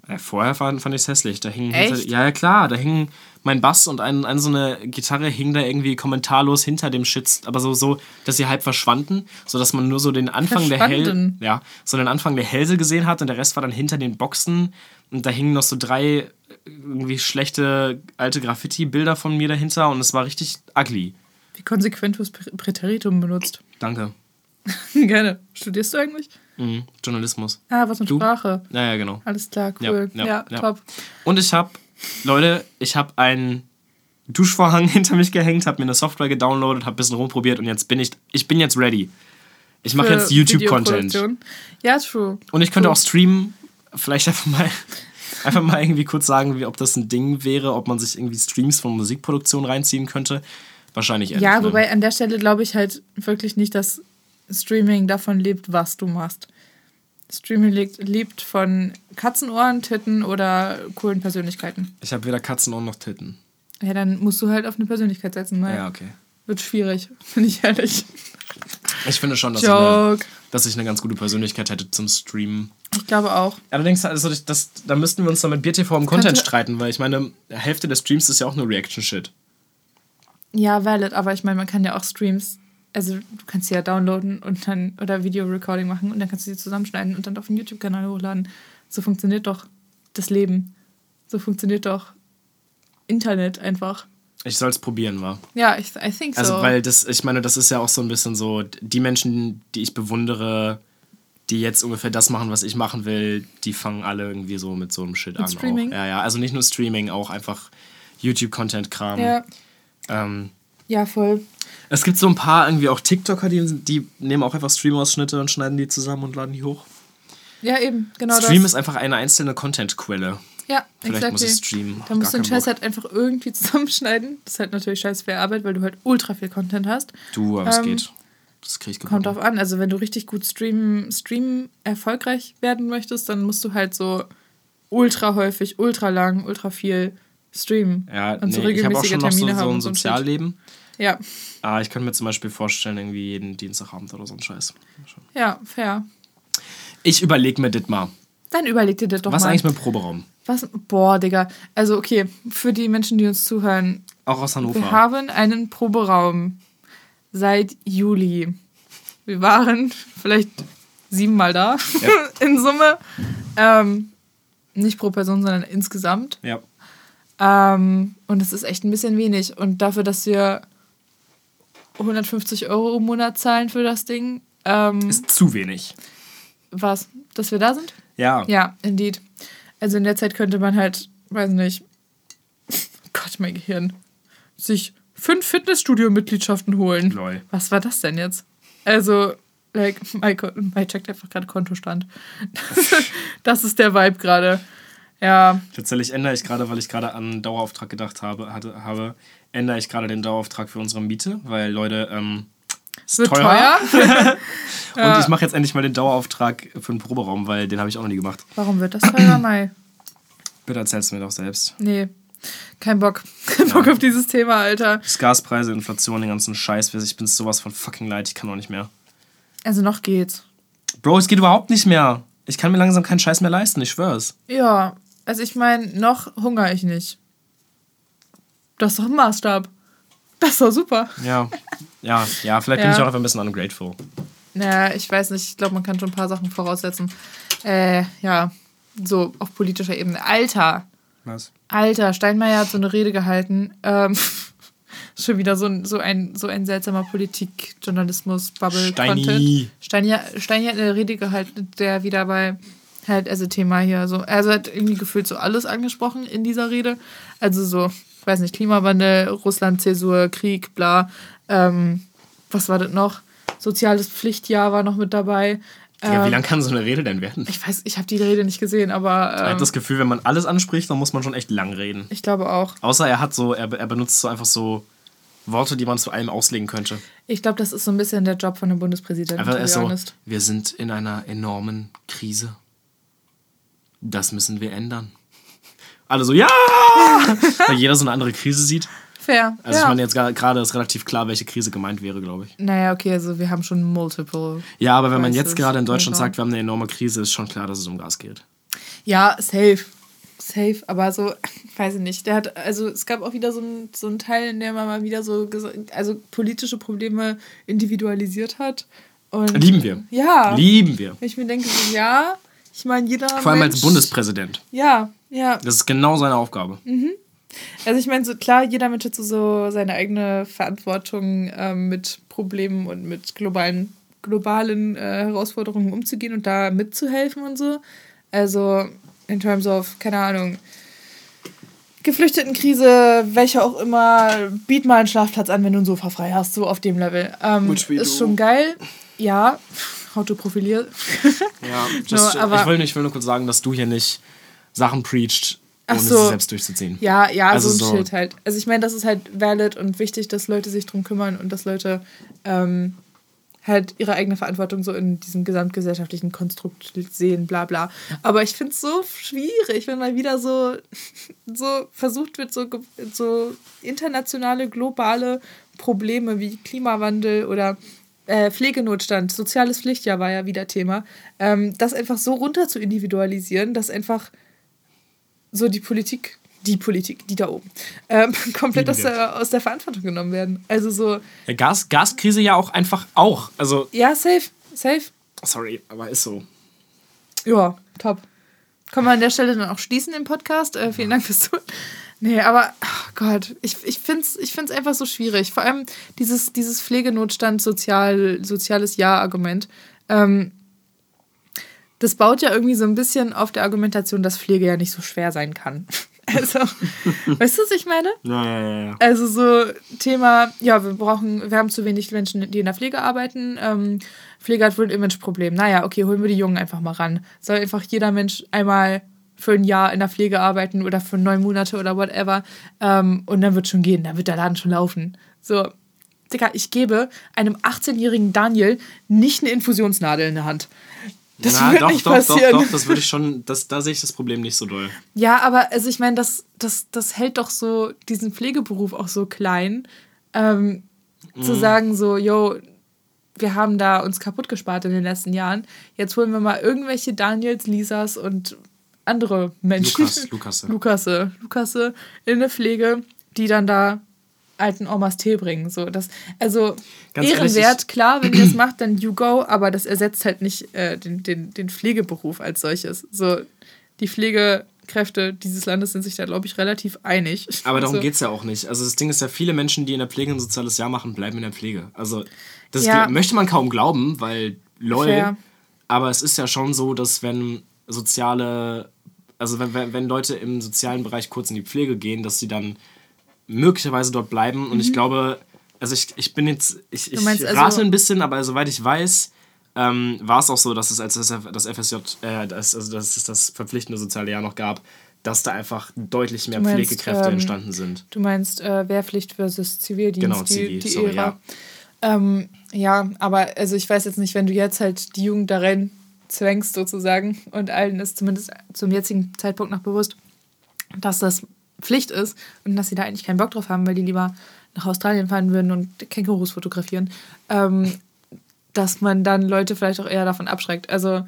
Äh, Vorher fand, fand ich es hässlich. Da hingen Echt? hinter, ja, ja, klar, da hing mein Bass und ein, ein, so eine Gitarre hing da irgendwie kommentarlos hinter dem Shit, aber so, so, dass sie halb verschwanden, sodass man nur so den Anfang der Hälse, ja, so den Anfang der Hälse gesehen hat und der Rest war dann hinter den Boxen und da hingen noch so drei äh, irgendwie schlechte alte Graffiti-Bilder von mir dahinter und es war richtig ugly. Wie konsequent du das Prä- Präteritum benutzt. Danke. Gerne. Studierst du eigentlich? Mhm. Journalismus. Ah, was mit Du? Sprache. Ja, ja, genau. Alles klar, cool. ja, Ja, ja. top. Und ich habe, Leute, ich habe einen Duschvorhang hinter mich gehängt, habe mir eine Software gedownloadet, habe ein bisschen rumprobiert und jetzt bin ich, ich bin jetzt ready. Ich mache jetzt YouTube-Content. Ja, true. Und ich könnte True. auch streamen. vielleicht einfach mal, einfach mal irgendwie kurz sagen, wie, ob das ein Ding wäre, ob man sich irgendwie Streams von Musikproduktion reinziehen könnte. Wahrscheinlich eher Ja, ne? wobei an der Stelle glaube ich halt wirklich nicht, dass Streaming davon lebt, was du machst. Streaming lebt, lebt von Katzenohren, Titten oder coolen Persönlichkeiten. Ich habe weder Katzenohren noch Titten. Ja, dann musst du halt auf eine Persönlichkeit setzen. Ne? Ja, okay. Wird schwierig, bin ich ehrlich. Ich finde schon, dass ich, eine, dass ich eine ganz gute Persönlichkeit hätte zum Streamen. Ich glaube auch. Allerdings, also das, das, da müssten wir uns dann mit BTV im Content Könnte- streiten, weil ich meine, die Hälfte des Streams ist ja auch nur Reaction-Shit. Ja, valid, aber ich meine, man kann ja auch Streams, also du kannst sie ja downloaden und dann oder Video-Recording machen und dann kannst du sie zusammenschneiden und dann auf den YouTube-Kanal hochladen. So funktioniert doch das Leben. So funktioniert doch Internet einfach. Ich soll es probieren, war. Ja, ich I think so. Also, weil das, ich meine, das ist ja auch so ein bisschen so, die Menschen, die ich bewundere, die jetzt ungefähr das machen, was ich machen will, die fangen alle irgendwie so mit so einem Shit an. Streaming? Auch. Ja, ja, also nicht nur Streaming, auch einfach YouTube-Content-Kram. ja, Ähm, ja, voll. es gibt so ein paar irgendwie auch TikToker, die, die nehmen auch einfach Stream-Ausschnitte und schneiden die zusammen und laden die hoch. Ja, eben, genau Stream das. ist einfach eine einzelne Content-Quelle. ja, Vielleicht muss exactly. ich streamen. Da musst du den Scheiß halt einfach irgendwie zusammenschneiden. Das ist halt natürlich scheiß viel Arbeit, weil du halt ultra viel Content hast. Du, aber es Ähm, geht. Das krieg ich Kommt gebacken. drauf an. Also wenn du richtig gut streamen, streamen erfolgreich werden möchtest, dann musst du halt so ultra häufig, ultra lang, ultra viel streamen. Ja, und so nee, ich habe auch regelmäßige schon noch so, so ein. Sozialleben. Ja, Ah, ich könnte mir zum Beispiel vorstellen, irgendwie jeden Dienstagabend oder so ein Scheiß. ja, fair. Ich überlege mir das mal. Dann überleg dir das doch Was mal. eigentlich mit dem Proberaum? Was? Boah, Digga. Also okay, für die Menschen, die uns zuhören, Auch aus Hannover. wir haben einen Proberaum seit Juli. Wir waren vielleicht siebenmal da in Summe. Ähm, nicht pro Person, sondern insgesamt. ja. Ähm, und es ist echt ein bisschen wenig. Und dafür, dass wir 150 Euro im Monat zahlen für das Ding, ähm, Ist zu wenig. was? Dass wir da sind? Ja. Ja, indeed. Also in der Zeit könnte man halt, weiß nicht, Gott, mein Gehirn, sich fünf Fitnessstudio-Mitgliedschaften holen. Lol. Was war das denn jetzt? Also, like, Mai, Mai checkt einfach gerade Kontostand. das ist der Vibe gerade. Ja, Tatsächlich ändere ich gerade, weil ich gerade an einen Dauerauftrag gedacht habe, hatte, habe, ändere ich gerade den Dauerauftrag für unsere Miete, weil Leute, ähm, ist wird teuer. teuer. Und ich mache jetzt endlich mal den Dauerauftrag für den Proberaum, weil den habe ich auch noch nie gemacht. Warum wird das teuer, Mai? Bitte erzählst du mir doch selbst. Nee, kein Bock. Kein Bock auf dieses Thema, Alter. Das Gaspreise, Inflation, den ganzen Scheiß. Ich bin sowas von fucking leid, ich kann auch nicht mehr. Also noch geht's. Bro, es geht überhaupt nicht mehr. Ich kann mir langsam keinen Scheiß mehr leisten, ich schwör's. Ja, also ich meine, noch hungere ich nicht. Das ist doch ein Maßstab. Das ist doch super. Ja, ja, ja, vielleicht bin Ja. ich auch einfach ein bisschen ungrateful. Naja, ich weiß nicht. Ich glaube, man kann schon ein paar Sachen voraussetzen. Äh, ja, so auf politischer Ebene. Alter, Was? Alter, Steinmeier hat so eine Rede gehalten. Ähm, schon wieder so ein, so ein, so ein seltsamer Politik-Journalismus-Bubble-Content. Steini, Steini hat eine Rede gehalten, der wieder bei halt, also Thema hier so, also hat irgendwie gefühlt so alles angesprochen in dieser Rede. Also so, ich weiß nicht, Klimawandel, Russland, Zäsur, Krieg, bla. Ähm, was war das noch? Soziales Pflichtjahr war noch mit dabei. Ja, wie Ähm, lang kann so eine Rede denn werden? ich weiß, ich habe die Rede nicht gesehen, aber Ich ähm, habe das Gefühl, wenn man alles anspricht, dann muss man schon echt lang reden. ich glaube auch. Außer er hat so, er, er benutzt so einfach so Worte, die man zu allem auslegen könnte. Ich glaube, das ist so ein bisschen der Job von einem Bundespräsidenten. To be ist so, honest. wir sind in einer enormen Krise. Das müssen wir ändern. Alle so, ja! Weil jeder so eine andere Krise sieht. Fair. Also ja. ich meine, jetzt gerade ist relativ klar, welche Krise gemeint wäre, glaube ich. Naja, okay, also wir haben schon multiple. Ja, aber wenn man jetzt gerade in Deutschland sagt, wir haben eine enorme Krise, ist schon klar, dass es um Gas geht. Ja, safe. Safe, aber so, weiß ich nicht. Der hat, also es gab auch wieder so einen so einen Teil, in dem er mal wieder so also politische Probleme individualisiert hat. Und Lieben wir. Ja. Lieben wir. ich mir denke, so, ja, ich meine, jeder. Vor allem als Mensch- Bundespräsident. Ja, ja. Das ist genau seine Aufgabe. Also ich meine, so klar, jeder Mensch hat so, so seine eigene Verantwortung ähm, mit Problemen und mit globalen, globalen äh, Herausforderungen umzugehen und da mitzuhelfen und so. Also in terms of, keine Ahnung, Geflüchtetenkrise, welcher auch immer, biet mal einen Schlafplatz an, wenn du ein Sofa frei hast, so auf dem Level. Ähm, ist schon geil. ja, autoprofiliert. Ja, just, No, aber- ich, will, ich will nur kurz sagen, dass du hier nicht Sachen preacht, Ach ohne so. sie selbst durchzuziehen. Ja, ja, Also so ein so- Schild halt. Also ich meine, das ist halt valid und wichtig, dass Leute sich drum kümmern und dass Leute ähm, halt ihre eigene Verantwortung so in diesem gesamtgesellschaftlichen Konstrukt sehen, bla bla. Aber ich finde es so schwierig, wenn mal wieder so, so versucht wird, so, so internationale, globale Probleme wie Klimawandel oder äh, Pflegenotstand, soziales Pflichtjahr war ja wieder Thema, ähm, das einfach so runter zu individualisieren, dass einfach so die Politik, die Politik, die da oben, ähm, komplett aus der, aus der Verantwortung genommen werden. Also so, Ja, Gas, Gaskrise ja auch einfach auch. Also, ja, safe, safe. sorry, aber ist so. Ja, top. Können wir an der Stelle dann auch schließen im Podcast. Äh, vielen Dank fürs Zuhören. Nee, aber, oh Gott, ich, ich finde es ich find's einfach so schwierig. Vor allem dieses, dieses Pflegenotstand, sozial, soziales Ja-Argument. Ähm, das baut ja irgendwie so ein bisschen auf der Argumentation, dass Pflege ja nicht so schwer sein kann. Also, weißt du, was ich meine? Ja, ja, ja. Also so Thema, ja, wir brauchen, wir haben zu wenig Menschen, die in der Pflege arbeiten. Ähm, Pflege hat wohl ein Imageproblem. Naja, okay, holen wir die Jungen einfach mal ran. Soll einfach jeder Mensch einmal für ein Jahr in der Pflege arbeiten oder für neun Monate oder whatever. Ähm, und dann wird schon gehen, dann wird der Laden schon laufen. So, Digga, ich gebe einem 18-jährigen Daniel nicht eine Infusionsnadel in der Hand. Das Na, wird doch, nicht doch, passieren. doch, doch, das würde ich schon, das, da sehe ich das Problem nicht so doll. Ja, aber also ich meine, das, das, das hält doch so diesen Pflegeberuf auch so klein, ähm, Mhm. zu sagen so, yo, wir haben da uns kaputt gespart in den letzten Jahren. Jetzt holen wir mal irgendwelche Daniels, Lisas und andere Menschen. Lukas, Lukasse. Lukasse, Lukasse in der Pflege, die dann da alten Omas Tee bringen. So, das, also Ganz ehrlich, ehrenwert, ich- klar, wenn ihr es macht, dann you go, aber das ersetzt halt nicht äh, den, den, den Pflegeberuf als solches. So, die Pflegekräfte dieses Landes sind sich da, glaube ich, relativ einig. Aber darum also, geht es ja auch nicht. Also das Ding ist ja, viele Menschen, die in der Pflege ein soziales Jahr machen, bleiben in der Pflege. Also das Ja. möchte man kaum glauben, weil lol. Fair. Aber es ist ja schon so, dass wenn soziale, also wenn, wenn Leute im sozialen Bereich kurz in die Pflege gehen, dass sie dann möglicherweise dort bleiben. Und ich glaube, also ich, ich bin jetzt, ich, ich Mhm. also- rate ein bisschen, aber soweit ich weiß, ähm, war es auch so, dass es als das, FSJ, äh, das, also dass es das verpflichtende soziale Jahr noch gab, dass da einfach deutlich mehr meinst, Pflegekräfte ähm, entstanden sind. Du meinst äh, Wehrpflicht versus Zivildienst, Genau, die, Zivi, die sorry, Ära. Ähm, ja, aber also ich weiß jetzt nicht, wenn du jetzt halt die Jugend da rein zwängst sozusagen und allen ist zumindest zum jetzigen Zeitpunkt noch bewusst, dass das Pflicht ist und dass sie da eigentlich keinen Bock drauf haben, weil die lieber nach Australien fahren würden und Kängurus fotografieren, ähm, dass man dann Leute vielleicht auch eher davon abschreckt. Also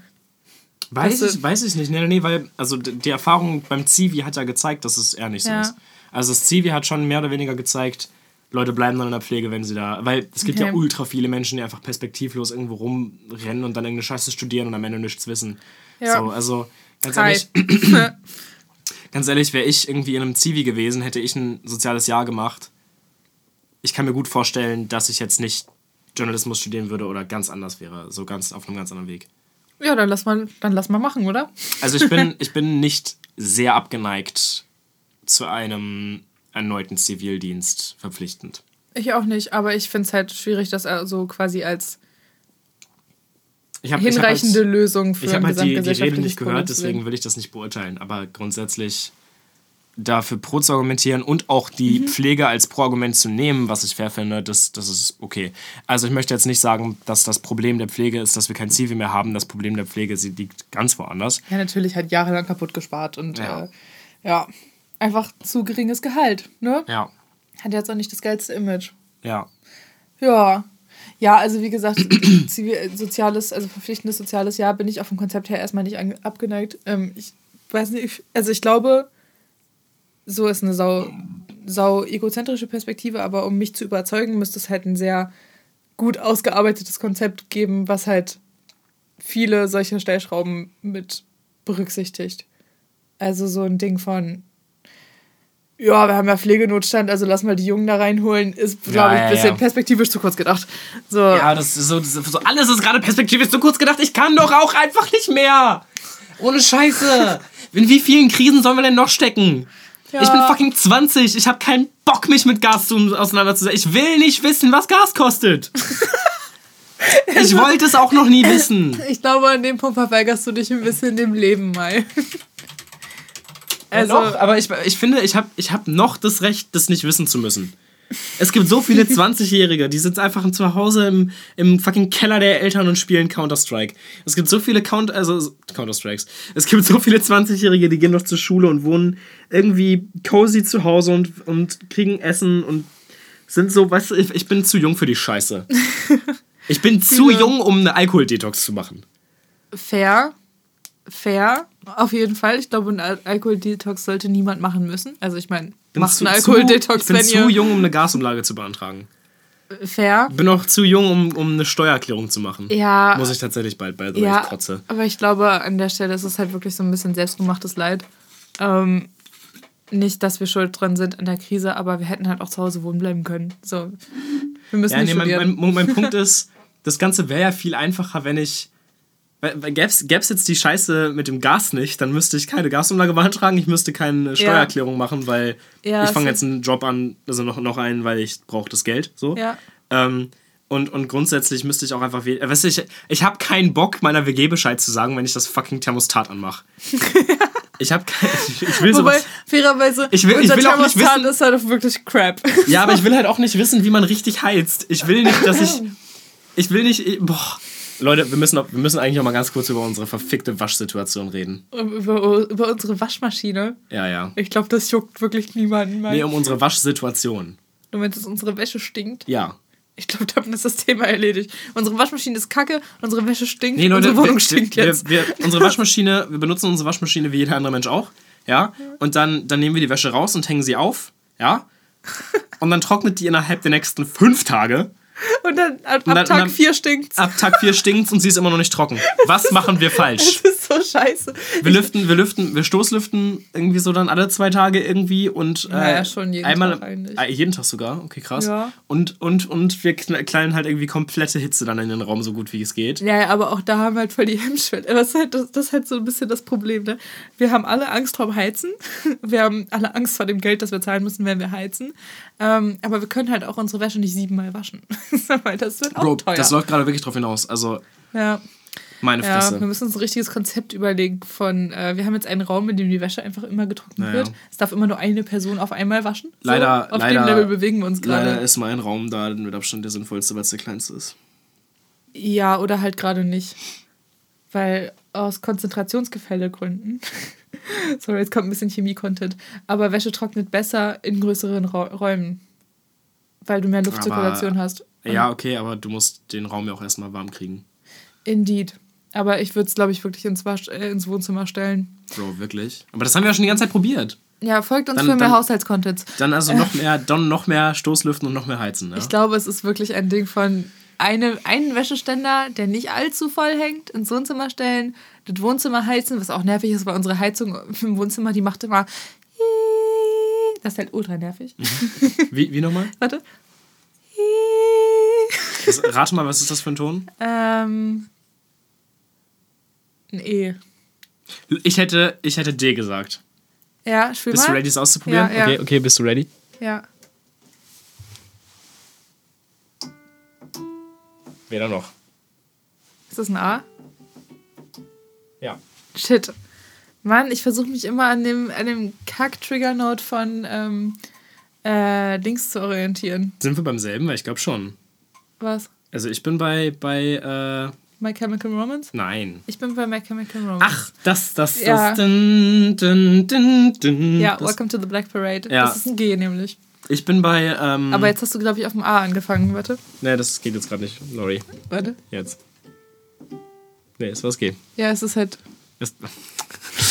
Weiß Weißt du- ich, weiß ich nicht. Nee, nee, weil also die Erfahrung beim Zivi hat ja gezeigt, dass es eher nicht so Ja. ist. Also das Zivi hat schon mehr oder weniger gezeigt, Leute bleiben dann in der Pflege, wenn sie da. Weil es gibt ja Okay. ultra viele Menschen, die einfach perspektivlos irgendwo rumrennen und dann irgendeine Scheiße studieren und am Ende nichts wissen. Ja. So, also ganz Hi. ehrlich, ganz ehrlich, wäre ich irgendwie in einem Zivi gewesen, hätte ich ein soziales Jahr gemacht. Ich kann mir gut vorstellen, dass ich jetzt nicht Journalismus studieren würde oder ganz anders wäre. So ganz auf einem ganz anderen Weg. ja, dann lass mal, dann lass mal machen, oder? Also ich bin, ich bin nicht sehr abgeneigt zu einem erneuten Zivildienst verpflichtend. Ich auch nicht, aber ich finde es halt schwierig, das also quasi als Ich habe hinreichende Lösung für ich hab ein halt die, die Rede nicht gehört, deswegen will ich das nicht beurteilen. Aber grundsätzlich dafür pro zu argumentieren und auch die Mhm. Pflege als Pro-Argument zu nehmen, was ich fair finde, das, das ist okay. Also ich möchte jetzt nicht sagen, dass das Problem der Pflege ist, dass wir kein Zivi mehr haben. Das Problem der Pflege sie liegt ganz woanders. Ja, natürlich hat jahrelang kaputt gespart und Ja. äh, ja, einfach zu geringes Gehalt, ne? Ja, Hat jetzt auch nicht das geilste Image. ja. Ja. Ja, also wie gesagt, zivil, soziales, also verpflichtendes soziales Jahr bin ich auch vom Konzept her erstmal nicht abgeneigt. Ähm, ich weiß nicht, also ich glaube, so ist eine sau, sau egozentrische Perspektive, aber um mich zu überzeugen, müsste es halt ein sehr gut ausgearbeitetes Konzept geben, was halt viele solcher Stellschrauben mit berücksichtigt. Also so ein Ding von, ja, wir haben ja Pflegenotstand, also lass mal die Jungen da reinholen, ist, glaube ich, ja, ein bisschen ja. perspektivisch zu kurz gedacht. So, Ja, das ist so, das ist so alles ist gerade perspektivisch zu kurz gedacht. Ich kann doch auch einfach nicht mehr. Ohne Scheiße. In wie vielen Krisen sollen wir denn noch stecken? Ich bin fucking 20. Ich habe keinen Bock, mich mit Gas zu, auseinanderzusetzen. Ich will nicht wissen, was Gas kostet. Ich wollte es auch noch nie wissen. Ich glaube, an dem Punkt verweigerst du dich ein bisschen dem Leben mal. Also, noch, aber ich, ich finde, ich habe ich hab noch das Recht, das nicht wissen zu müssen. Es gibt so viele 20-Jährige, die sitzen einfach zu Hause im, im fucking Keller der Eltern und spielen Counter-Strike. Es gibt so viele Count also Counter-Strikes. Es gibt so viele 20-Jährige, die gehen noch zur Schule und wohnen irgendwie cozy zu Hause und, und kriegen Essen und sind so, weißt du, ich, ich bin zu jung für die Scheiße. Ich bin zu jung, um eine Alkohol-Detox zu machen. Fair. Fair. Auf jeden Fall. Ich glaube, ein Al Alkohol-Detox sollte niemand machen müssen. Also ich meine, macht einen Alkohol-Detox, Ich bin zu jung, um eine Gasumlage zu beantragen. Fair. Bin auch zu jung, um, um eine Steuererklärung zu machen. Ja. Muss ich tatsächlich bald bei, ja, ich kotze. Aber ich glaube, an der Stelle ist es halt wirklich so ein bisschen selbstgemachtes Leid. Ähm, nicht, dass wir schuld dran sind an der Krise, aber wir hätten halt auch zu Hause wohnen bleiben können. So, wir müssen ja, nicht nee, mein, mein, mein Punkt ist, das Ganze wäre ja viel einfacher, wenn ich. Gäbe es jetzt die Scheiße mit dem Gas nicht, dann müsste ich keine Gasumlage beantragen, ich müsste keine Steuererklärung ja. machen, weil ja, ich fange jetzt einen Job an, also noch, noch einen, weil ich brauche das Geld. So. Ja. Ähm, und, und grundsätzlich müsste ich auch einfach. Weißt du, ich, ich habe keinen Bock, meiner WG Bescheid zu sagen, wenn ich das fucking Thermostat anmache. Ich habe ich, ich will Wobei, sowas. fairerweise, ich will, ich will auch nicht wissen, ist halt wirklich crap. Ja, aber ich will halt auch nicht wissen, wie man richtig heizt. Ich will nicht, dass ich. Ich will nicht. Boah. Leute, wir müssen, wir müssen eigentlich auch mal ganz kurz über unsere verfickte Waschsituation reden. Über, über unsere Waschmaschine? Ja, ja. Ich glaube, das juckt wirklich niemanden mehr. Nee, um unsere Waschsituation. Du meinst, dass unsere Wäsche stinkt? Ja. Ich glaube, damit ist das Thema erledigt. Unsere Waschmaschine ist kacke, unsere Wäsche stinkt, nee, Leute, unsere Wohnung wir, stinkt wir, jetzt. Wir, unsere Waschmaschine, wir benutzen unsere Waschmaschine wie jeder andere Mensch auch. Ja. Und dann, dann nehmen wir die Wäsche raus und hängen sie auf. Ja. Und dann trocknet die innerhalb der nächsten fünf Tage. Und dann ab, ab Tag 4 stinkt's. Ab Tag 4 stinkt's und sie ist immer noch nicht trocken. Was machen wir falsch? So scheiße. Wir lüften, wir lüften, wir stoßlüften irgendwie so dann alle zwei Tage irgendwie und äh, naja, schon jeden einmal, Tag eigentlich. Äh, jeden Tag sogar, okay, krass. Ja. Und, und, und wir knallen halt irgendwie komplette Hitze dann in den Raum, so gut wie es geht. Ja, aber auch da haben wir halt voll die Hemmschwelle. Das ist halt, das, das ist halt so ein bisschen das Problem, ne? Wir haben alle Angst vorm Heizen. Wir haben alle Angst vor dem Geld, das wir zahlen müssen, wenn wir heizen. Ähm, aber wir können halt auch unsere Wäsche nicht siebenmal waschen. Weil das wird auch Bro, teuer. Das läuft gerade wirklich drauf hinaus. Also. Ja. Meine Fresse. Ja, wir müssen uns ein richtiges Konzept überlegen von, äh, wir haben jetzt einen Raum, in dem die Wäsche einfach immer getrocknet naja. wird. Es darf immer nur eine Person auf einmal waschen. Leider, so, auf leider, dem Level bewegen wir uns gerade. Leider ist mein Raum da mit Abstand der sinnvollste, weil es der kleinste ist. Ja, oder halt gerade nicht. Weil aus Konzentrationsgefällegründen. Sorry, jetzt kommt ein bisschen Chemie-Content. Aber Wäsche trocknet besser in größeren Ra Räumen. Weil du mehr Luftzirkulation aber, hast. Ja, okay, aber du musst den Raum ja auch erstmal warm kriegen. Indeed. Aber ich würde es, glaube ich, wirklich ins, Wasch äh, ins Wohnzimmer stellen. Bro, wirklich? Aber das haben wir ja schon die ganze Zeit probiert. Ja, folgt uns dann, für mehr Haushaltscontents. Dann also noch mehr, dann noch mehr Stoßlüften und noch mehr Heizen. Ja? Ich glaube, es ist wirklich ein Ding von eine, einen Wäscheständer, der nicht allzu voll hängt, ins Wohnzimmer stellen, das Wohnzimmer heizen, was auch nervig ist, weil unsere Heizung im Wohnzimmer, die macht immer. Das ist halt ultra nervig. Wie, wie nochmal? Warte. Rate mal, was ist das für ein Ton? Ähm. Ein E. Ich hätte, ich hätte D gesagt. Ja, spiel Bist mal. du ready, es auszuprobieren? Ja, ja. Okay, okay, bist du ready? Ja. Weder noch. Ist das ein A? Ja. Shit. Mann, ich versuche mich immer an dem, an dem Kack-Trigger-Note von ähm, äh, Dings zu orientieren. Sind wir beim selben? Weil ich glaube schon. Was? Also ich bin bei, bei äh My Chemical Romance? Nein. Ich bin bei My Chemical Romance. Ach, das, das, Ja. das. Dun, dun, dun, ja, das. Welcome to the Black Parade. Ja. Das ist ein G nämlich. Ich bin bei. Ähm, Aber jetzt hast du, glaube ich, auf dem A angefangen. Warte. Nee, das geht jetzt gerade nicht. Lori. Warte. Jetzt. Nee, ist was G. Ja, es ist halt. Ist,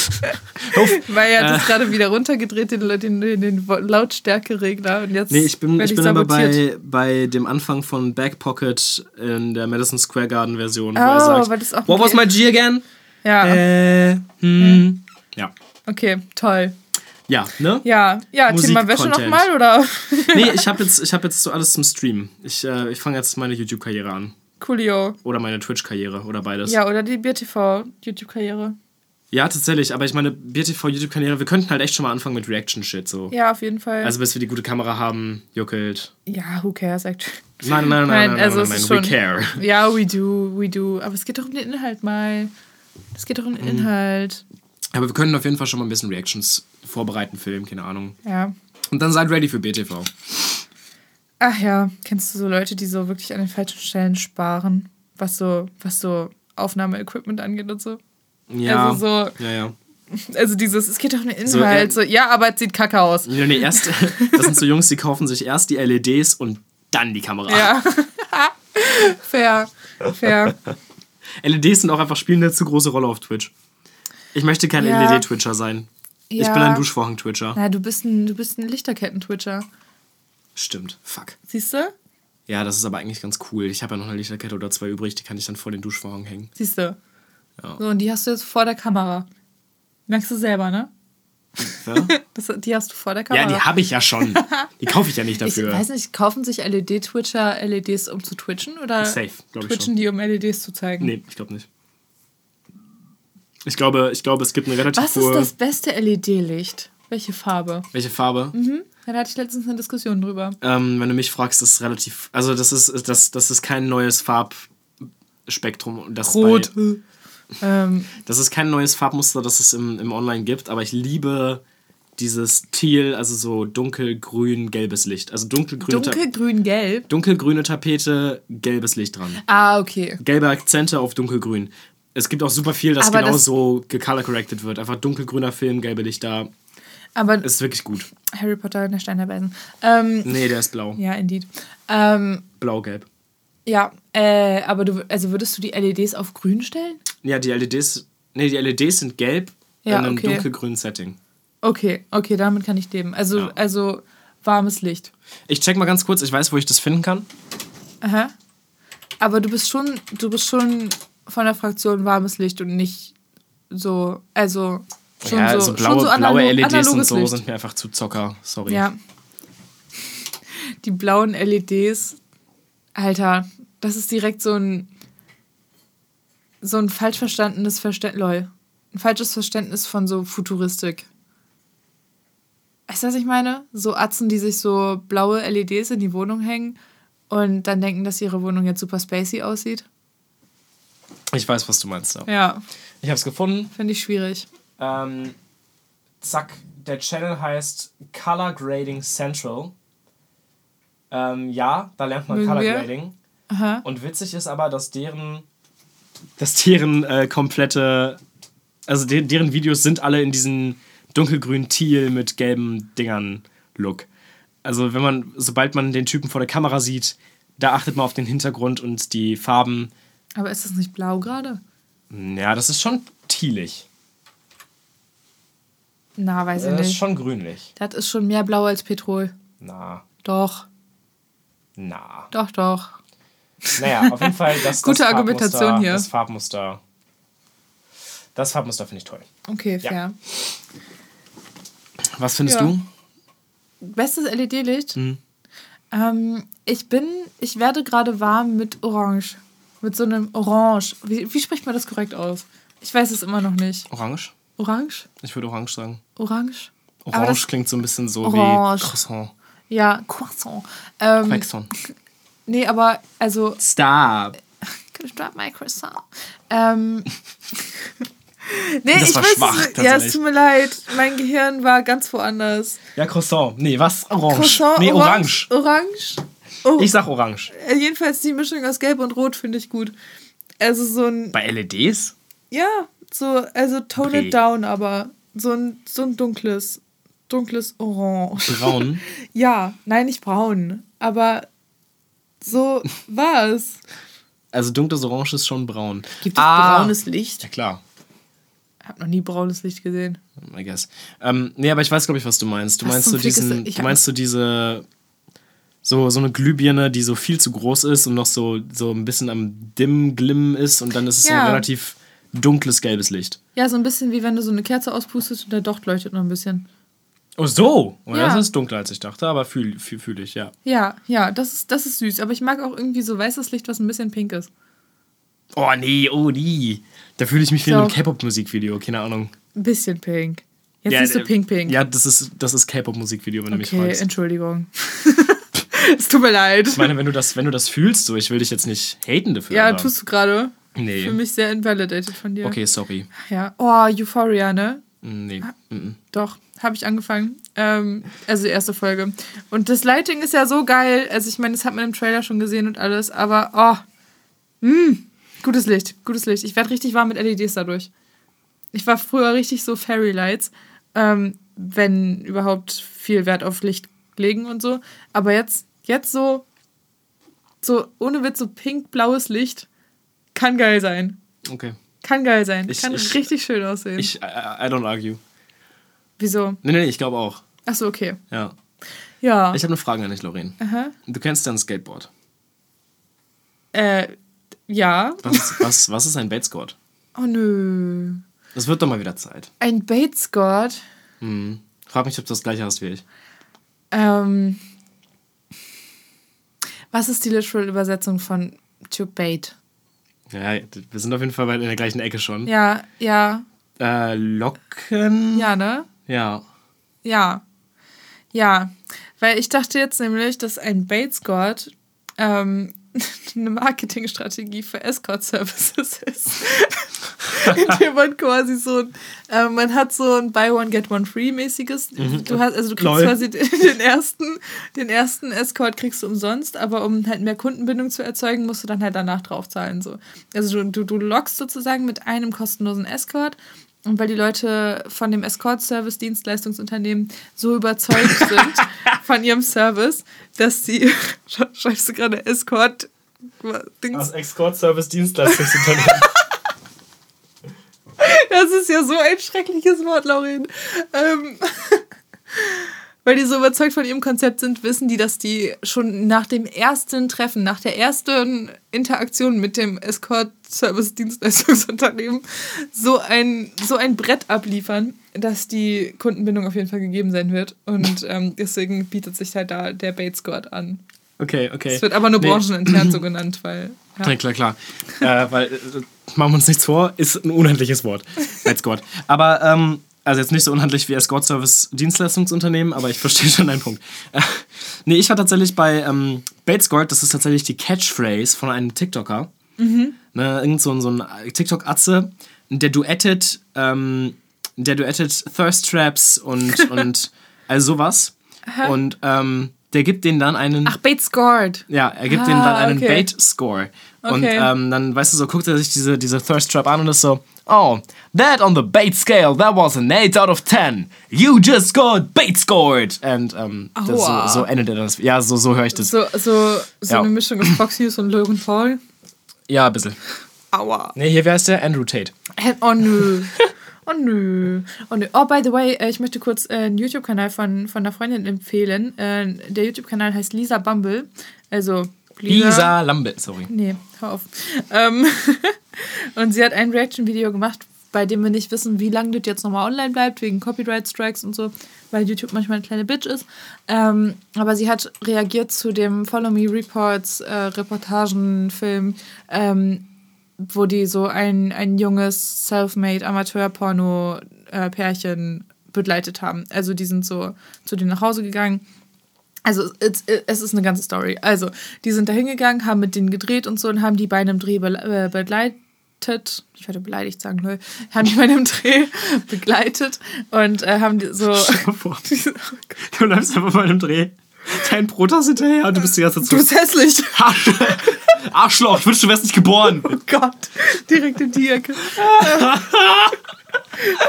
Weil er hat Äh. das gerade wieder runtergedreht, den, den, den, Lautstärkeregler. Und jetzt nee, ich bin, ich bin aber bei, bei dem Anfang von Backpocket in der Madison Square Garden Version, wo Oh, er sagt: weil das auch What was my G again? Ja, Äh, hm. Ja. okay, toll. Ja, ne? Ja, ja Thema Wäsche nochmal, oder? Nee, ich habe jetzt, ich hab jetzt so alles zum Stream. Ich, äh, ich fange jetzt meine YouTube-Karriere an. Coolio. Oder meine Twitch-Karriere oder beides. Ja, oder die BTV-YouTube-Karriere. Ja, tatsächlich, aber ich meine, BTV YouTube-Karriere, wir könnten halt echt schon mal anfangen mit Reaction-Shit so. Ja, auf jeden Fall. Also bis wir die gute Kamera haben, juckelt. ja, who cares, actually. Nein, nein, nein, Nein, nein, also nein, es nein, ist we care. Ja, we do, we do. Aber es geht doch um den Inhalt mal. Es geht doch um Mhm. den Inhalt. Aber wir können auf jeden Fall schon mal ein bisschen Reactions vorbereiten, filmen, keine Ahnung. Ja. Und dann seid ready für BTV. Ach ja, kennst du so Leute, die so wirklich an den falschen Stellen sparen, was so, was so Aufnahmeequipment angeht und so? Ja. Also so, Ja, ja. also dieses, es geht doch um den So, Inhalt. äh, So, ja, aber es sieht kacke aus. Nee, nee, erst, das sind so Jungs, die kaufen sich erst die LEDs und dann die Kamera. Ja. fair, fair. LEDs sind auch einfach, spielen eine zu große Rolle auf Twitch. Ich möchte kein Ja. LED-Twitcher sein. Ich Ja. bin ein Duschvorhang-Twitcher. Na, du bist ein, du bist ein Lichterketten-Twitcher. Stimmt. Fuck. Siehst du? Ja, das ist aber eigentlich ganz cool. Ich habe ja noch eine Lichterkette oder zwei übrig, die kann ich dann vor den Duschvorhang hängen. Siehst du? Ja. So, und die hast du jetzt vor der Kamera. Merkst du selber, ne? Ja, Das, die hast du vor der ja Kamera. die habe ich ja schon. Die kaufe ich ja nicht Ich dafür. weiß nicht, kaufen sich LED-Twitcher LEDs, um zu twitchen? Oder Safe, ich twitchen schon. die, um LEDs zu zeigen? Nee, ich glaube nicht. Ich glaube, ich glaube, es gibt eine relativ Was ist das beste LED-Licht? Welche Farbe? Welche Farbe? Ja, da hatte ich letztens eine Diskussion drüber. Ähm, wenn du mich fragst, ist es relativ. Also, das ist, das, das ist kein neues Farbspektrum. Das Rot. Bei, Ähm, das ist kein neues Farbmuster, das es im, im Online gibt, aber ich liebe dieses Teal, also so dunkelgrün, gelbes Licht. Also dunkelgrüne, Ta dunkelgrün, gelb. dunkelgrüne Tapete, gelbes Licht dran. Ah, okay. Gelbe Akzente auf dunkelgrün. Es gibt auch super viel, das Aber genau das- so gecolor-corrected wird. Einfach dunkelgrüner Film, gelbe Lichter. Aber Es ist wirklich gut. Harry Potter und der Stein der Weisen. Ähm, Nee, der ist blau. ja, indeed. Ähm, Blau-gelb. Ja, äh, aber du, also würdest du die LEDs auf grün stellen? Ja, die LEDs. Nee, die LEDs sind gelb Ja, in einem okay. dunkelgrünen Setting. Okay, okay, damit kann ich leben. Also, Ja. also warmes Licht. Ich check mal ganz kurz, ich weiß, wo ich das finden kann. Aha. Aber du bist schon, du bist schon von der Fraktion warmes Licht und nicht so, also schon ja, so, so blaue, schon so blaue analog, LEDs und so Licht. sind mir einfach zu Zocker. Sorry. Ja. Die blauen LEDs, Alter, das ist direkt so ein so ein falsch verstandenes Verständnis, ein falsches Verständnis von so Futuristik. Weißt du, was ich meine? So Atzen, die sich so blaue LEDs in die Wohnung hängen und dann denken, dass ihre Wohnung jetzt super spacey aussieht. Ich weiß, was du meinst. Ja. Ja, Ich hab's gefunden. finde ich schwierig. Ähm, zack, der Channel heißt Color Grading Central. Ähm, ja, da lernt man Mögen Color? Grading. Und witzig ist aber, dass deren, dass deren äh, komplette, also de deren Videos sind alle in diesen dunkelgrünen Teal mit gelben Dingern Look. Also wenn man, sobald man den Typen vor der Kamera sieht, da achtet man auf den Hintergrund und die Farben. Aber ist das nicht blau gerade? Ja, das ist schon tealig. Na, weiß ich Das ist nicht. schon grünlich. Das ist schon mehr blau als Petrol. Na, Doch, na. doch, doch. Naja, auf jeden Fall das, Gute das Argumentation Farbmuster, hier. Das Farbmuster. Das Farbmuster finde ich toll. Okay, Ja. fair. Was findest Ja. du? Bestes LED-Licht? Mhm. Ähm, ich bin, ich werde gerade warm mit Orange. Mit so einem Orange. Wie, wie spricht man das korrekt aus? Ich weiß es immer noch nicht. Orange? Orange? Ich würde Orange sagen. Orange? Orange das- klingt so ein bisschen so Orange. wie Croissant. Ja, Croissant. Ähm, Croissant. nee, aber also. Stop. Can I drop my croissant? Ähm. nee, Das ich war weiß schwach, Ja, es tut mir leid. Mein Gehirn war ganz woanders. Ja, Croissant. Nee, was? Orange. Croissant, nee, Orange. Orange. Oh, Ich sag Orange. Äh, Jedenfalls die Mischung aus Gelb und Rot finde ich gut. Also so ein, Bei LEDs? ja, so, also tone Bré. it down, aber so ein, so ein dunkles, dunkles Orange. Braun. Ja, nein, nicht braun, aber so war's. Also dunkles Orange ist schon braun. Gibt es Ah. braunes Licht? Ja, klar. Hab noch nie braunes Licht gesehen. I guess. Ähm, nee, aber ich weiß, glaube ich, was du meinst. Du Was meinst so diesen? Ich du meinst so diese, so, so eine Glühbirne, die so viel zu groß ist und noch so, so ein bisschen am dim glimmen ist und dann ist es so Ja. ein relativ dunkles gelbes Licht. Ja, so ein bisschen wie wenn du so eine Kerze auspustest und der Docht leuchtet noch ein bisschen. Oh, so. Oh, Ja. Das ist dunkler, als ich dachte, aber fühle fühl, fühl ich, ja. Ja, ja, das ist, das ist süß. Aber ich mag auch irgendwie so weißes Licht, was ein bisschen pink ist. Oh nee, oh nie. Da fühle ich mich wie in einem. K-Pop-Musikvideo, keine Ahnung. Ein bisschen pink. Jetzt Ja, nicht so äh, pink pink. Ja, das ist, das ist K-Pop-Musikvideo, wenn du mich okay, fragst. Entschuldigung. es tut mir leid. Ich meine, wenn du das, wenn du das fühlst, so, ich will dich jetzt nicht haten dafür. ja, tust du gerade. Nee. Für mich sehr invalidated von dir. Okay, sorry. Ja. Oh, Euphoria, ne? Nee. mhm. Doch, habe ich angefangen. Ähm, also die erste Folge. Und das Lighting ist ja so geil. Also ich meine, das hat man im Trailer schon gesehen und alles, aber oh, mh, gutes Licht, gutes Licht. Ich werde richtig warm mit LEDs dadurch. Ich war früher richtig so Fairy Lights, ähm, wenn überhaupt viel Wert auf Licht legen und so. Aber jetzt, jetzt so, so ohne Witz, so pink-blaues Licht kann geil sein. Okay. Kann geil sein. Ich- kann ich- richtig schön aussehen. Ich, I, I don't argue. Wieso? Nee, nee, ich glaube auch. Achso, okay. Ja. Ja. Ich habe eine Frage an dich, Lorraine. Aha. Du kennst dein Skateboard. Äh, ja. Was ist, was, was ist ein Baitskord? Oh nö. Es wird doch mal wieder Zeit. Ein Bates-God. Hm. Frag mich, ob du das gleiche hast wie ich. Ähm, was ist die literal Übersetzung von to bait? Ja, wir sind auf jeden Fall in der gleichen Ecke schon. Ja, ja, Äh, Locken? ja, ne? Ja. Ja. Ja. Weil ich dachte jetzt nämlich, dass ein Bates-God ähm, eine Marketingstrategie für Escort-Services ist. Indem man quasi so ein, äh, man hat so ein Buy One Get One Free mäßiges. Du hast, also du kriegst Lol. quasi den, den ersten, den ersten Escort kriegst du umsonst, aber um halt mehr Kundenbindung zu erzeugen, musst du dann halt danach draufzahlen. So. Also du, du, du lockst sozusagen mit einem kostenlosen Escort und weil die Leute von dem Escort-Service-Dienstleistungsunternehmen so überzeugt sind von ihrem Service, dass sie, schreibst du gerade Escort, Dings, Escort-Service-Dienstleistungsunternehmen. Das ist ja so ein schreckliches Wort, Lauren. Ähm, weil die so überzeugt von ihrem Konzept sind, wissen die, dass die schon nach dem ersten Treffen, nach der ersten Interaktion mit dem Escort-Service-Dienstleistungsunternehmen so ein, so ein Brett abliefern, dass die Kundenbindung auf jeden Fall gegeben sein wird. Und ähm, deswegen bietet sich halt da der Bates-Squad an. Okay, okay. Es wird aber nur Nee. branchenintern so genannt, weil. Ja. Ja, klar, klar. äh, weil, äh, machen wir uns nichts vor, ist ein unhandliches Wort. Escort. Aber, ähm, also jetzt nicht so unhandlich wie Escort-Service-Dienstleistungsunternehmen, aber ich verstehe schon deinen Punkt. Äh, nee, ich war tatsächlich bei ähm, Batescort, das ist tatsächlich die Catchphrase von einem TikToker. Ne, irgend so, ein- so ein TikTok-Atze, der duettet, ähm, der duettet Thirst Traps und, und all sowas. Und ähm, der gibt denen dann einen. Ach, Bates scored. Ja, er gibt Ah, denen dann einen okay. Bait-Score. Und Okay. ähm, dann, weißt du, so guckt er sich diese, diese Thirst Trap an und ist so, oh, that on the bait scale, that was an 8 out of 10. You just got bait scored. Und ähm, das, so, so endet er das. Ja, so, so höre ich das. So, so, so Ja. eine Mischung aus Fox News und Logan Paul. Ja, ein bisschen. Aua. Nee, hier wäre es der Andrew Tate. Oh nö. Oh nö. Oh nö. Oh, by the way, äh, ich möchte kurz äh, einen YouTube-Kanal von, von einer Freundin empfehlen. Äh, der YouTube-Kanal heißt Lisa Bumble. Also Lisa. Lisa Lambert, sorry. Nee, hör auf. Ähm, und sie hat ein Reaction-Video gemacht, bei dem wir nicht wissen, wie lange das jetzt nochmal online bleibt, wegen Copyright-Strikes und so, weil YouTube manchmal eine kleine Bitch ist. Ähm, aber sie hat reagiert zu dem Follow Me Reports, äh, Reportagenfilm, ähm, wo die so ein, ein junges, self-made Amateur-Porno-Pärchen begleitet haben. Also die sind so zu denen nach Hause gegangen. Also es, es ist eine ganze Story. Also, die sind da hingegangen, haben mit denen gedreht und so und haben die bei einem Dreh äh, begleitet. Ich werde beleidigt sagen, lol. Haben die bei einem Dreh begleitet und äh, haben die so. Vor. Du läufst einfach bei einem Dreh. Dein Brot hast hinterher und du bist die ganze Du Zeit bist hässlich. Arschloch, ich wünschte, du wärst nicht geboren. Oh Gott. Direkt in die Ecke.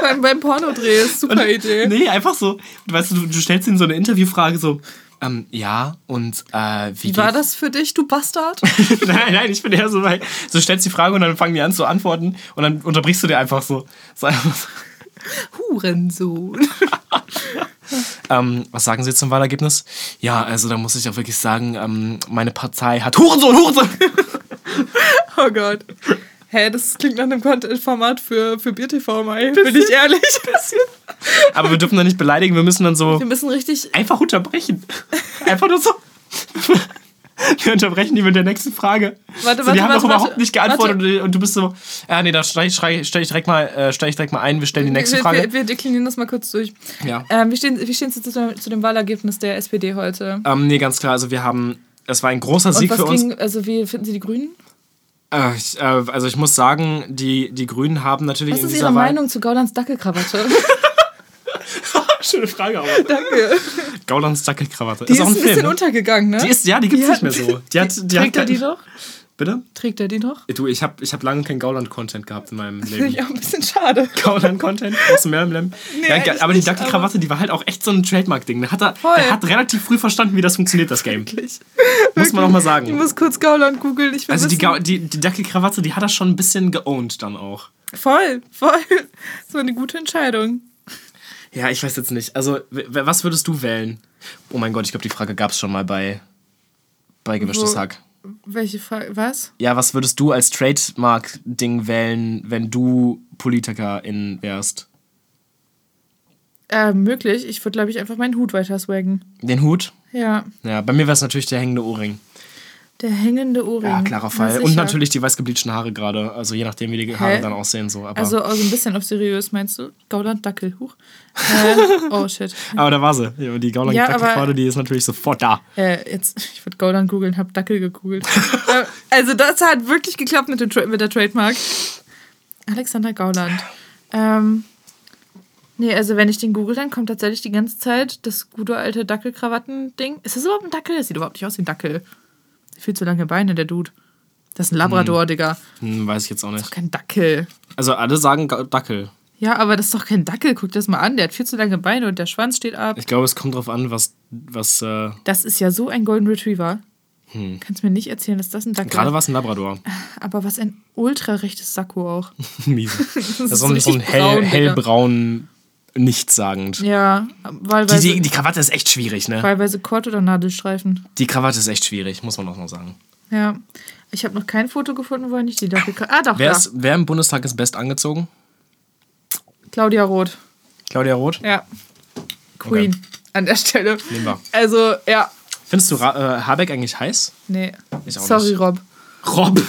beim, beim Pornodreh ist super Idee. Nee, einfach so. Weißt du, du, du stellst ihnen so eine Interviewfrage so, ähm, ja, und äh, wie, Wie war das für dich, du Bastard? nein, nein, ich bin eher so weit. So stellst die Frage und dann fangen die an zu antworten und dann unterbrichst du dir einfach so. so, einfach so. Hurensohn. Ähm, was sagen Sie zum Wahlergebnis? Ja, also da muss ich auch wirklich sagen, ähm, meine Partei hat Hurensohn, Hurensohn! Oh Gott. Hä, das klingt nach einem Content-Format für, für BierTV, Mai. Bin ich ehrlich? Aber wir dürfen da nicht beleidigen, wir müssen dann so Wir müssen richtig. einfach unterbrechen. Einfach nur so. Wir unterbrechen die mit der nächsten Frage. Warte, so, warte, die haben warte, doch überhaupt warte. nicht geantwortet und, und du bist so, ja, nee, da stelle ich, stell ich, direkt mal, äh, ich direkt mal ein, wir stellen die nächste wir, Frage. Wir, wir deklinieren das mal kurz durch. Ja. Ähm, wie stehen, wie stehen Sie zu, zu dem Wahlergebnis der SPD heute? Ähm, nee, ganz klar, also wir haben, es war ein großer Sieg für uns. ging, also wie finden Sie die Grünen? Äh, ich, äh, also ich muss sagen, die, die Grünen haben natürlich Was in ist dieser Ihre Wahl... Meinung zu Gaulands Dackelkrawatte? Schöne Frage, aber. Danke. Gaulands Dackelkrawatte. Die ist auch ein ein Film, bisschen ne? untergegangen, ne? Die ist, ja, die gibt's Die nicht mehr so. Die hat, die Trägt hat er die noch? Bitte? Trägt er die noch? Du, ich habe ich hab lange kein Gauland-Content gehabt in meinem Finde Leben. ich auch ein bisschen schade. Gauland-Content? Mehr im Leben? Nee, ja, aber die nicht, Dackelkrawatte, die war halt auch echt so ein Trademark-Ding. Der, hat der hat relativ früh verstanden, wie das funktioniert, das Game. Wirklich. Muss man auch mal Ich sagen. muss kurz Gauland googeln. Ich Also die, Gau die, die Dackelkrawatte, die hat er schon ein bisschen geowned dann auch. Voll, voll. So eine gute Entscheidung. Ja, ich weiß jetzt nicht. Also, was würdest du wählen? Oh mein Gott, ich glaube, die Frage gab es schon mal bei, bei Gemischtes Hack. Welche Frage? Was? Ja, was würdest du als Trademark-Ding wählen, wenn du Politikerin wärst? Äh, möglich. Ich würde, glaube ich, einfach meinen Hut weiter swaggen. Den Hut? Ja. Ja, bei mir wäre es natürlich der hängende Ohrring. Der hängende Ohrring. Ja, klarer Fall. Und natürlich die weiß gebleachten Haare gerade. Also je nachdem, wie die Haare Hä? dann aussehen. So. Aber, Also, also ein bisschen auf seriös, meinst du? Gauland Dackel. Huch. Äh, oh, shit. aber da war sie. Die gauland Ja, aber- die ist natürlich sofort da. Äh, jetzt, ich würde Gauland googeln, hab Dackel gegoogelt. äh, also, das hat wirklich geklappt mit, dem Tra mit der Trademark. Alexander Gauland. Ähm, nee, also, wenn ich den google, dann kommt tatsächlich die ganze Zeit das gute alte Dackelkrawatten-Ding. Ist das überhaupt ein Dackel? Das sieht überhaupt nicht aus wie ein Dackel. Viel zu lange Beine, der Dude. Das ist ein Labrador, Digga. Hm, weiß ich jetzt auch nicht. Kein Dackel. Also alle sagen Dackel. Ja, aber das ist doch kein Dackel. Guck das mal an. Der hat viel zu lange Beine und der Schwanz steht ab. Ich glaube, es kommt drauf an, was, was äh, Das ist ja so ein Golden Retriever. Kannst mir nicht erzählen, dass das ein Dackel gerade ist. war es ein Labrador. Aber was ein ultra rechtes Sakko auch. Miese. Das ist ist so ein, so ein hell, hellbraun, nichtssagend. Ja, Die, wahlweise, die, die Krawatte ist echt schwierig, ne? wahlweise Kord oder Nadelstreifen. Die Krawatte ist echt schwierig, muss man auch noch sagen. Ja. Ich habe noch kein Foto gefunden, wo er nicht die Dackel... Ah, doch, Wer, da. ist, wer im Bundestag ist best angezogen? Claudia Roth. Claudia Roth? Ja. Queen. An der Stelle. Nehmen wir. Also, ja. Findest du äh, Habeck eigentlich heiß? Nee. Ich Sorry, nicht. Rob. Rob.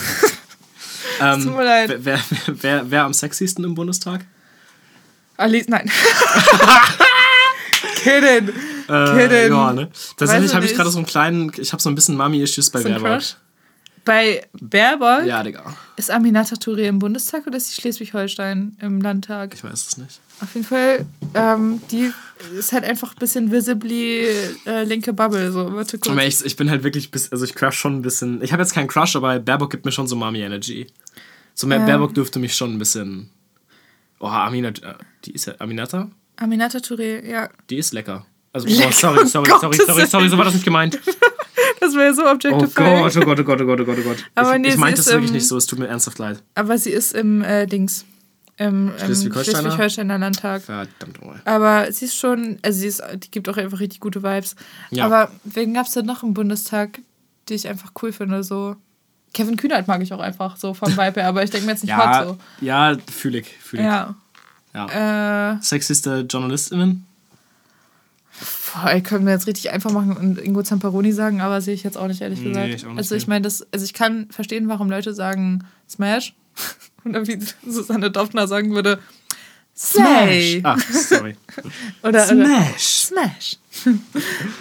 ähm, Tut mir leid. wer, wer, wer, wer am sexiesten im Bundestag? Alice, nein. Kidding. Äh, Kidding. ja, ne? Tatsächlich habe ich gerade so einen kleinen, ich habe so ein bisschen Mami-Issues bei Baerbock. Bei Baerbock Ja, Digga. ist Aminata Touré im Bundestag oder ist sie Schleswig-Holstein im Landtag? Ich weiß es nicht. Auf jeden Fall, ähm, die ist halt einfach ein bisschen visibly äh, linke Bubble. So, warte kurz. Ich, ich bin halt wirklich, bis, also ich crush schon ein bisschen. Ich habe jetzt keinen Crush, aber Baerbock gibt mir schon so Mami-Energy. So Ähm. Baerbock dürfte mich schon ein bisschen. Oh, Aminata, die ist ja, Aminata? Aminata Touré, ja. Die ist lecker. Also, Lecker, oh, sorry, sorry, sorry, Gottes sorry, sorry, so war das nicht gemeint. Das wäre ja so Oh objectifying. Gott, oh Gott, oh Gott, oh Gott, oh Gott, oh Gott. Aber ich nee, ich meinte es wirklich ähm, nicht so, es tut mir ernsthaft leid. Aber sie ist im äh, Dings. Im, im Schleswig-Holsteiner? Schleswig-Holsteiner Landtag. Verdammt nochmal. Aber sie ist schon, also sie ist, die gibt auch einfach richtig gute Vibes. Ja. Aber wen gab es denn noch im Bundestag, die ich einfach cool finde? So Kevin Kühnert mag ich auch einfach so vom Vibe her, aber ich denke mir jetzt nicht hot Ja, so. ja, fühle ich, fühle ich. Ja. Ja. Äh, Sexiste JournalistInnen? boah, ich könnte mir jetzt richtig einfach machen und Ingo Zamperoni sagen, aber sehe ich jetzt auch nicht, ehrlich Nee, gesagt. ich auch nicht, also ich nee. meine, das, also ich kann verstehen, warum Leute sagen Smash. Oder wie Susanne Doffner sagen würde, Slay. Ach, sorry. Oder, oder Smash. Smash.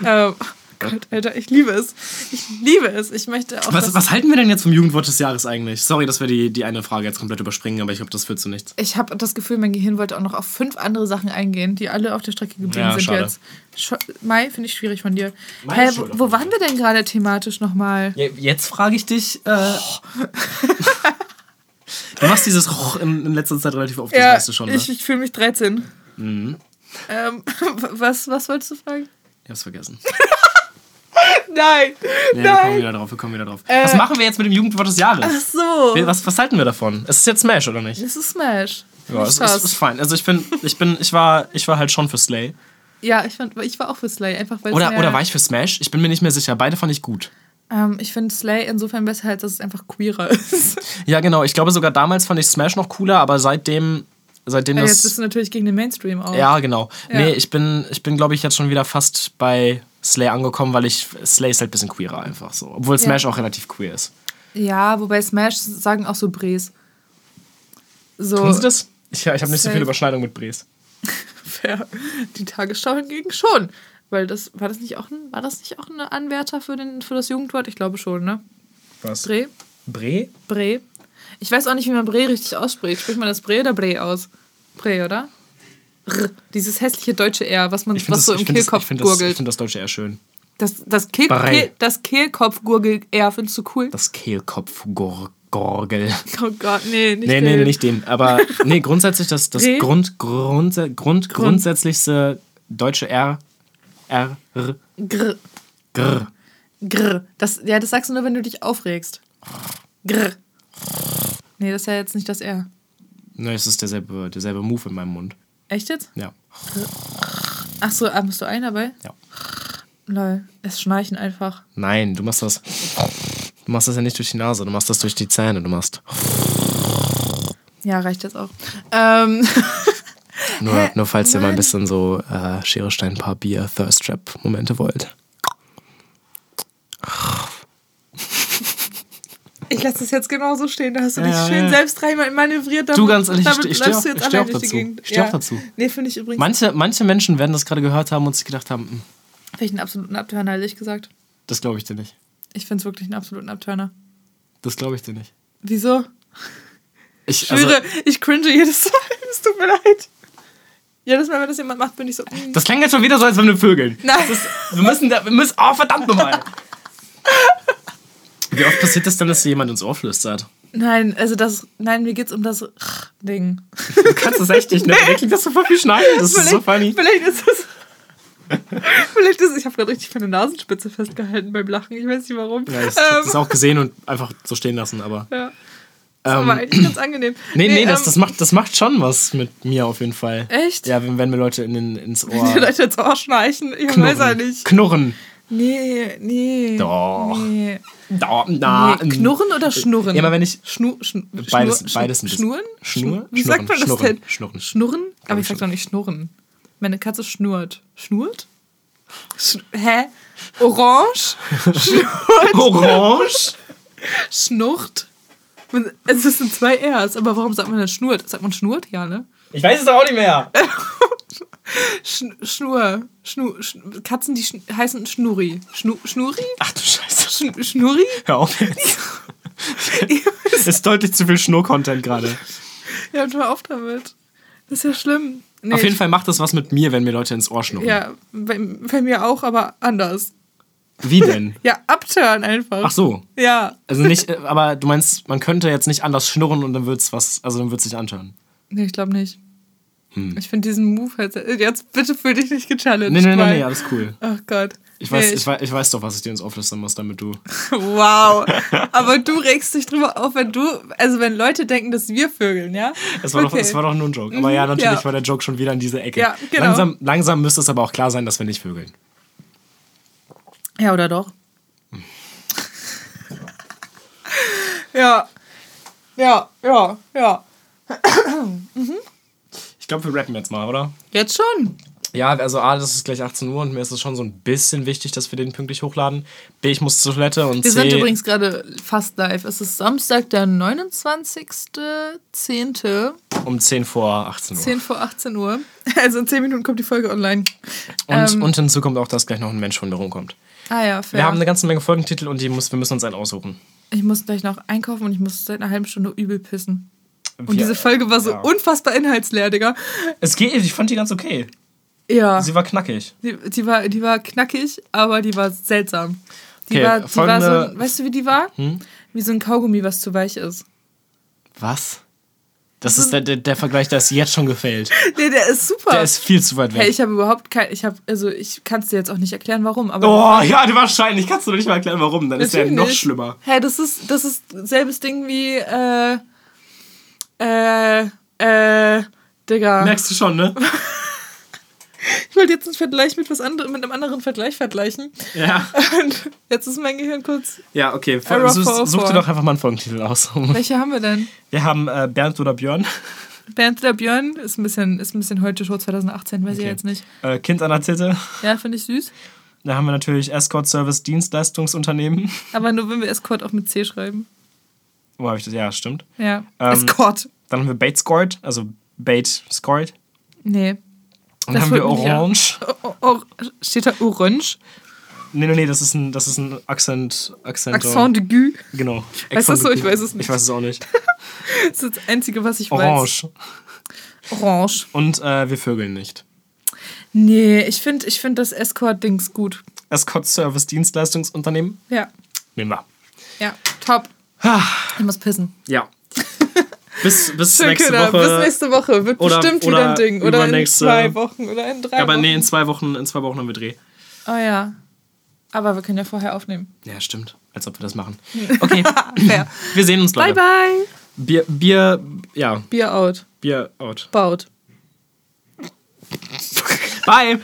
ähm, Gott, Alter, ich liebe es. Ich liebe es. Ich möchte auch. Was, was halten wir denn jetzt vom Jugendwort des Jahres eigentlich? Sorry, dass wir die, die eine Frage jetzt komplett überspringen, aber ich glaube, das führt zu nichts. Ich habe das Gefühl, mein Gehirn wollte auch noch auf fünf andere Sachen eingehen, die alle auf der Strecke geblieben Ja, sind schade. jetzt. Scho Mai finde ich schwierig von dir. Mai Hä, wo, wo waren wir denn gerade thematisch nochmal? Jetzt frage ich dich. Äh, du machst dieses Roch in, in letzter Zeit relativ oft, das Ja, weißt du schon, ne? ich, ich fühle mich 13. Mhm. Ähm, was, was wolltest du fragen? Ich hab's vergessen. Nein! Nee, wir kommen wieder drauf, wir kommen wieder drauf. was machen wir jetzt mit dem Jugendwort des Jahres? Ach so. Was, was halten wir davon? Es ist jetzt Smash, oder nicht? Das ist Smash. Ja, es ist, ist fein. Also ich bin, ich bin, ich war, ich war halt schon für Slay. Ja, ich, fand, ich war auch für Slay, einfach weil es Oder, oder war ich für Smash? Ich bin mir nicht mehr sicher. Beide fand ich gut. Ähm, ich finde Slay insofern besser, als dass es einfach queerer ist. Ja, genau. Ich glaube sogar damals fand ich Smash noch cooler, aber seitdem, seitdem Ja, das. jetzt bist du natürlich gegen den Mainstream auch. Ja, genau. Ja. Nee, ich bin, ich bin glaube ich, jetzt schon wieder fast bei Slay angekommen, weil ich Slay ist halt ein bisschen queerer einfach so. Obwohl Smash auch relativ queer ist. Ja, wobei Smash sagen auch so Brees. So, Tun sie das? Ich, ich habe nicht so viel Überschneidung mit Brees. Fair. Die Tagesschau hingegen schon. Weil das, war das nicht auch ein, war das nicht auch ein Anwärter für, den, für das Jugendwort? Ich glaube schon, ne? Was? Bre? Bre? Bre? Ich weiß auch nicht, wie man Bre richtig ausspricht. Spricht man das Bre oder Bre aus? Bre, oder? R. Dieses hässliche deutsche R, was man finde was das, so im find das, ich Kehlkopf find das, ich gurgelt. find das Deutsche eher schön. Das, das, Kehl. Kehl, das Kehlkopf-Gurgel-R findest du cool? Das Kehlkopf-Gorgel. Oh Gott, nee, nicht Nee, nee, den. nee, nicht den. Aber nee, grundsätzlich das, das? Grund, Grund, Grund, grundsätzlichste deutsche R, R, R, Grr. Grr. Grr. Das, ja, das sagst du nur, wenn du dich aufregst. Grr. Nee, das ist ja jetzt nicht das R. Ne, es ist derselbe, derselbe Move in meinem Mund. Echt jetzt? Ja. Ach so, ah, du ein dabei? Ja. Lol, es schnarchen einfach. Nein, du machst das. Du machst das ja nicht durch die Nase, du machst das durch die Zähne. Du machst. Ja, reicht jetzt auch. Ähm, Nur, nur falls ihr mal ein bisschen so äh, Schere, Stein, Papier, Thirst Trap Momente wollt. Ich lasse das jetzt genauso stehen. Da hast du Ja, dich ja, schön ja. selbst rein manövriert. Du, ganz ehrlich, ich damit ich steh läufst auch- du jetzt ich steh auch dazu. Ich steh auch dazu. Nee, finde ich übrigens. Manche, manche Menschen werden das gerade gehört haben und sich gedacht haben, hm, Finde ich einen absoluten Abturner, ehrlich gesagt. das glaube ich dir nicht. Ich finde es wirklich einen absoluten Abturner. Das glaube ich dir nicht. Wieso? Ich Ich schwöre, also, ich cringe jedes Mal. Es tut mir leid. Jedes Mal, wenn das jemand macht, bin ich so. mm. das klang jetzt schon wieder so, als wenn wir vögeln. Nein. Das ist, wir müssen, da, wir müssen, oh verdammt nochmal. Wie oft passiert das denn, dass jemand ins Ohr flüstert? Nein, also das. Nein, mir geht's um das Ding. Du kannst das echt nicht, ne? Nee. Das so voll viel schneiden. Das ist so funny. Vielleicht ist es. vielleicht ist es. Ich habe gerade richtig meine Nasenspitze festgehalten beim Lachen. Ich weiß nicht warum. Ja, ich ähm, das auch gesehen und einfach so stehen lassen, aber. ja. Das war Ähm, eigentlich ganz angenehm. Nee, nee, das, ähm, das, macht, das macht schon was mit mir auf jeden Fall. Echt? Ja, wenn, wenn mir Leute in den, ins Die Ohr Leute jetzt auch schnarchen. Ich weiß ja nicht. knurren. Nee, nee. Doch. Nee. Da, na, nee. Knurren oder schnurren? Ja, aber wenn ich. Schnu, schn, Beides- Schnur, beides ein. Schnurren? Schnur? Wie Schnurren, sagt man das schnurren, denn? schnurren. Schnurren? Aber ich ich sag doch nicht schnurren. Meine Katze schnurrt. Schnurrt? Sch hä? Orange? Schnurrt? Orange? Schnurrt? Es sind zwei R's, aber warum sagt man denn schnurrt? Sagt man schnurrt? Ja, ne? Ich weiß es doch auch nicht mehr. Schn Schnur. Schnu Schn Katzen, die schn heißen Schnurri. Schnu Schnurri? Ach du Scheiße. Schn Schnurri? Hör auf jetzt. Ist deutlich zu viel Schnur-Content gerade. Ja, hör auf damit. Das ist ja schlimm. Nee, Auf jeden Fall macht das was mit mir, wenn mir Leute ins Ohr schnurren. Ja, bei, bei mir auch, aber anders. Wie denn? Ja, abturn einfach. Ach so. Ja. Also nicht, äh, aber du meinst, man könnte jetzt nicht anders schnurren und dann wird's was, also dann wird's sich anschauen. Nee, ich glaube nicht. Hm. Ich finde diesen Move halt. Jetzt bitte fühl dich nicht gechallenged. Nee, nee, nee, nee, alles cool. Ach Gott. Ich weiß, Nee, ich, weiß, ich weiß doch, was ich dir ins Ohr flüstern muss, damit du. Wow. Aber du regst dich drüber auf, wenn du. Also, wenn Leute denken, dass wir vögeln, ja? Es war, doch, Okay. es war doch nur ein Joke. Aber ja, Mhm, natürlich ja. war der Joke schon wieder in diese Ecke. Ja, genau. langsam, langsam müsste es aber auch klar sein, dass wir nicht vögeln. Ja, oder doch? ja. Ja, ja, ja. Ich glaube, wir rappen jetzt mal, oder? Jetzt schon. Ja, also A, das ist gleich 18 Uhr und mir ist es schon so ein bisschen wichtig, dass wir den pünktlich hochladen. B, ich muss zur Toilette und Wir C. sind übrigens gerade fast live. Es ist Samstag, der 29.10. um 10 vor 18 Uhr. 10 vor 18 Uhr. Also in 10 Minuten kommt die Folge online. Und, Ähm, und hinzu kommt auch, dass gleich noch ein Mensch von mir rumkommt. Ah ja, fair. Wir haben eine ganze Menge Folgentitel und die muss, wir müssen uns einen aussuchen. ich muss gleich noch einkaufen und ich muss seit einer halben Stunde übel pissen. Und Wir- diese Folge war so ja. unfassbar inhaltsleer, Digga. Es geht, ich fand die ganz okay. Ja. Sie war knackig. Die, die, war, die war knackig, aber die war seltsam. Die Okay, war, die war so, weißt du, wie die war? Wie so ein Kaugummi, was zu weich ist. Was? Das ist der, der, der Vergleich, der ist jetzt schon gefailt. Nee, der ist super. Der ist viel zu weit weg. hey, ich habe überhaupt kein, ich habe, also ich kann es dir jetzt auch nicht erklären, warum, aber oh, ja, wahrscheinlich. Kannst du nicht mal erklären, warum. Dann ist der noch schlimmer. Hey, das ist, das ist selbes Ding wie, äh, äh, äh, Digga. Merkst du schon, ne? Ich wollte jetzt einen Vergleich mit was anderem, mit einem anderen Vergleich vergleichen. Ja. Und jetzt ist mein Gehirn kurz. Ja, okay. Error Such, 404. such dir doch einfach mal einen Folgentitel aus. Welche haben wir denn? Wir haben äh, Bernd oder Björn. Bernd der Björn ist ein bisschen, ist ein bisschen heute Show 2018, weiß ich Okay. jetzt nicht. Äh, kind an der Titte. Ja, finde ich süß. Da haben wir natürlich Escort Service Dienstleistungsunternehmen. Aber nur wenn wir Escort auch mit C schreiben. Wo habe ich das? Ja, stimmt. Ja. Ähm, Escort. Dann haben wir Bait Scored, also Bait Scored. Nee. Und dann haben wir ja. Orange. O o steht da Orange? Nee, nee, nee, das ist ein, das ist ein Akzent. Akzent Accent aigu. Genau. Heißt das so? Ich weiß es nicht. Ich weiß es auch nicht. Das ist das Einzige, was ich weiß. Orange. Orange. Und äh, wir vögeln nicht. Nee, ich finde ich find das Escort-Dings gut. Escort Service Dienstleistungsunternehmen. Ja. Nehmen wir. Ja, top. Ich muss pissen. Ja. Bis, bis Schön, nächste Köder. Woche. Bis nächste Woche. Wird Oder- bestimmt oder wieder ein Ding. Oder in zwei Wochen. Oder in drei Aber Wochen. nee, in zwei Wochen, in zwei Wochen haben wir Dreh. Oh ja. Aber wir können ja vorher aufnehmen. Ja, stimmt. Als ob wir das machen. Okay. Fair. wir sehen uns, bye Leute. bye. Bier, Bier, ja, Bier out. Bier out. Baut. Bye.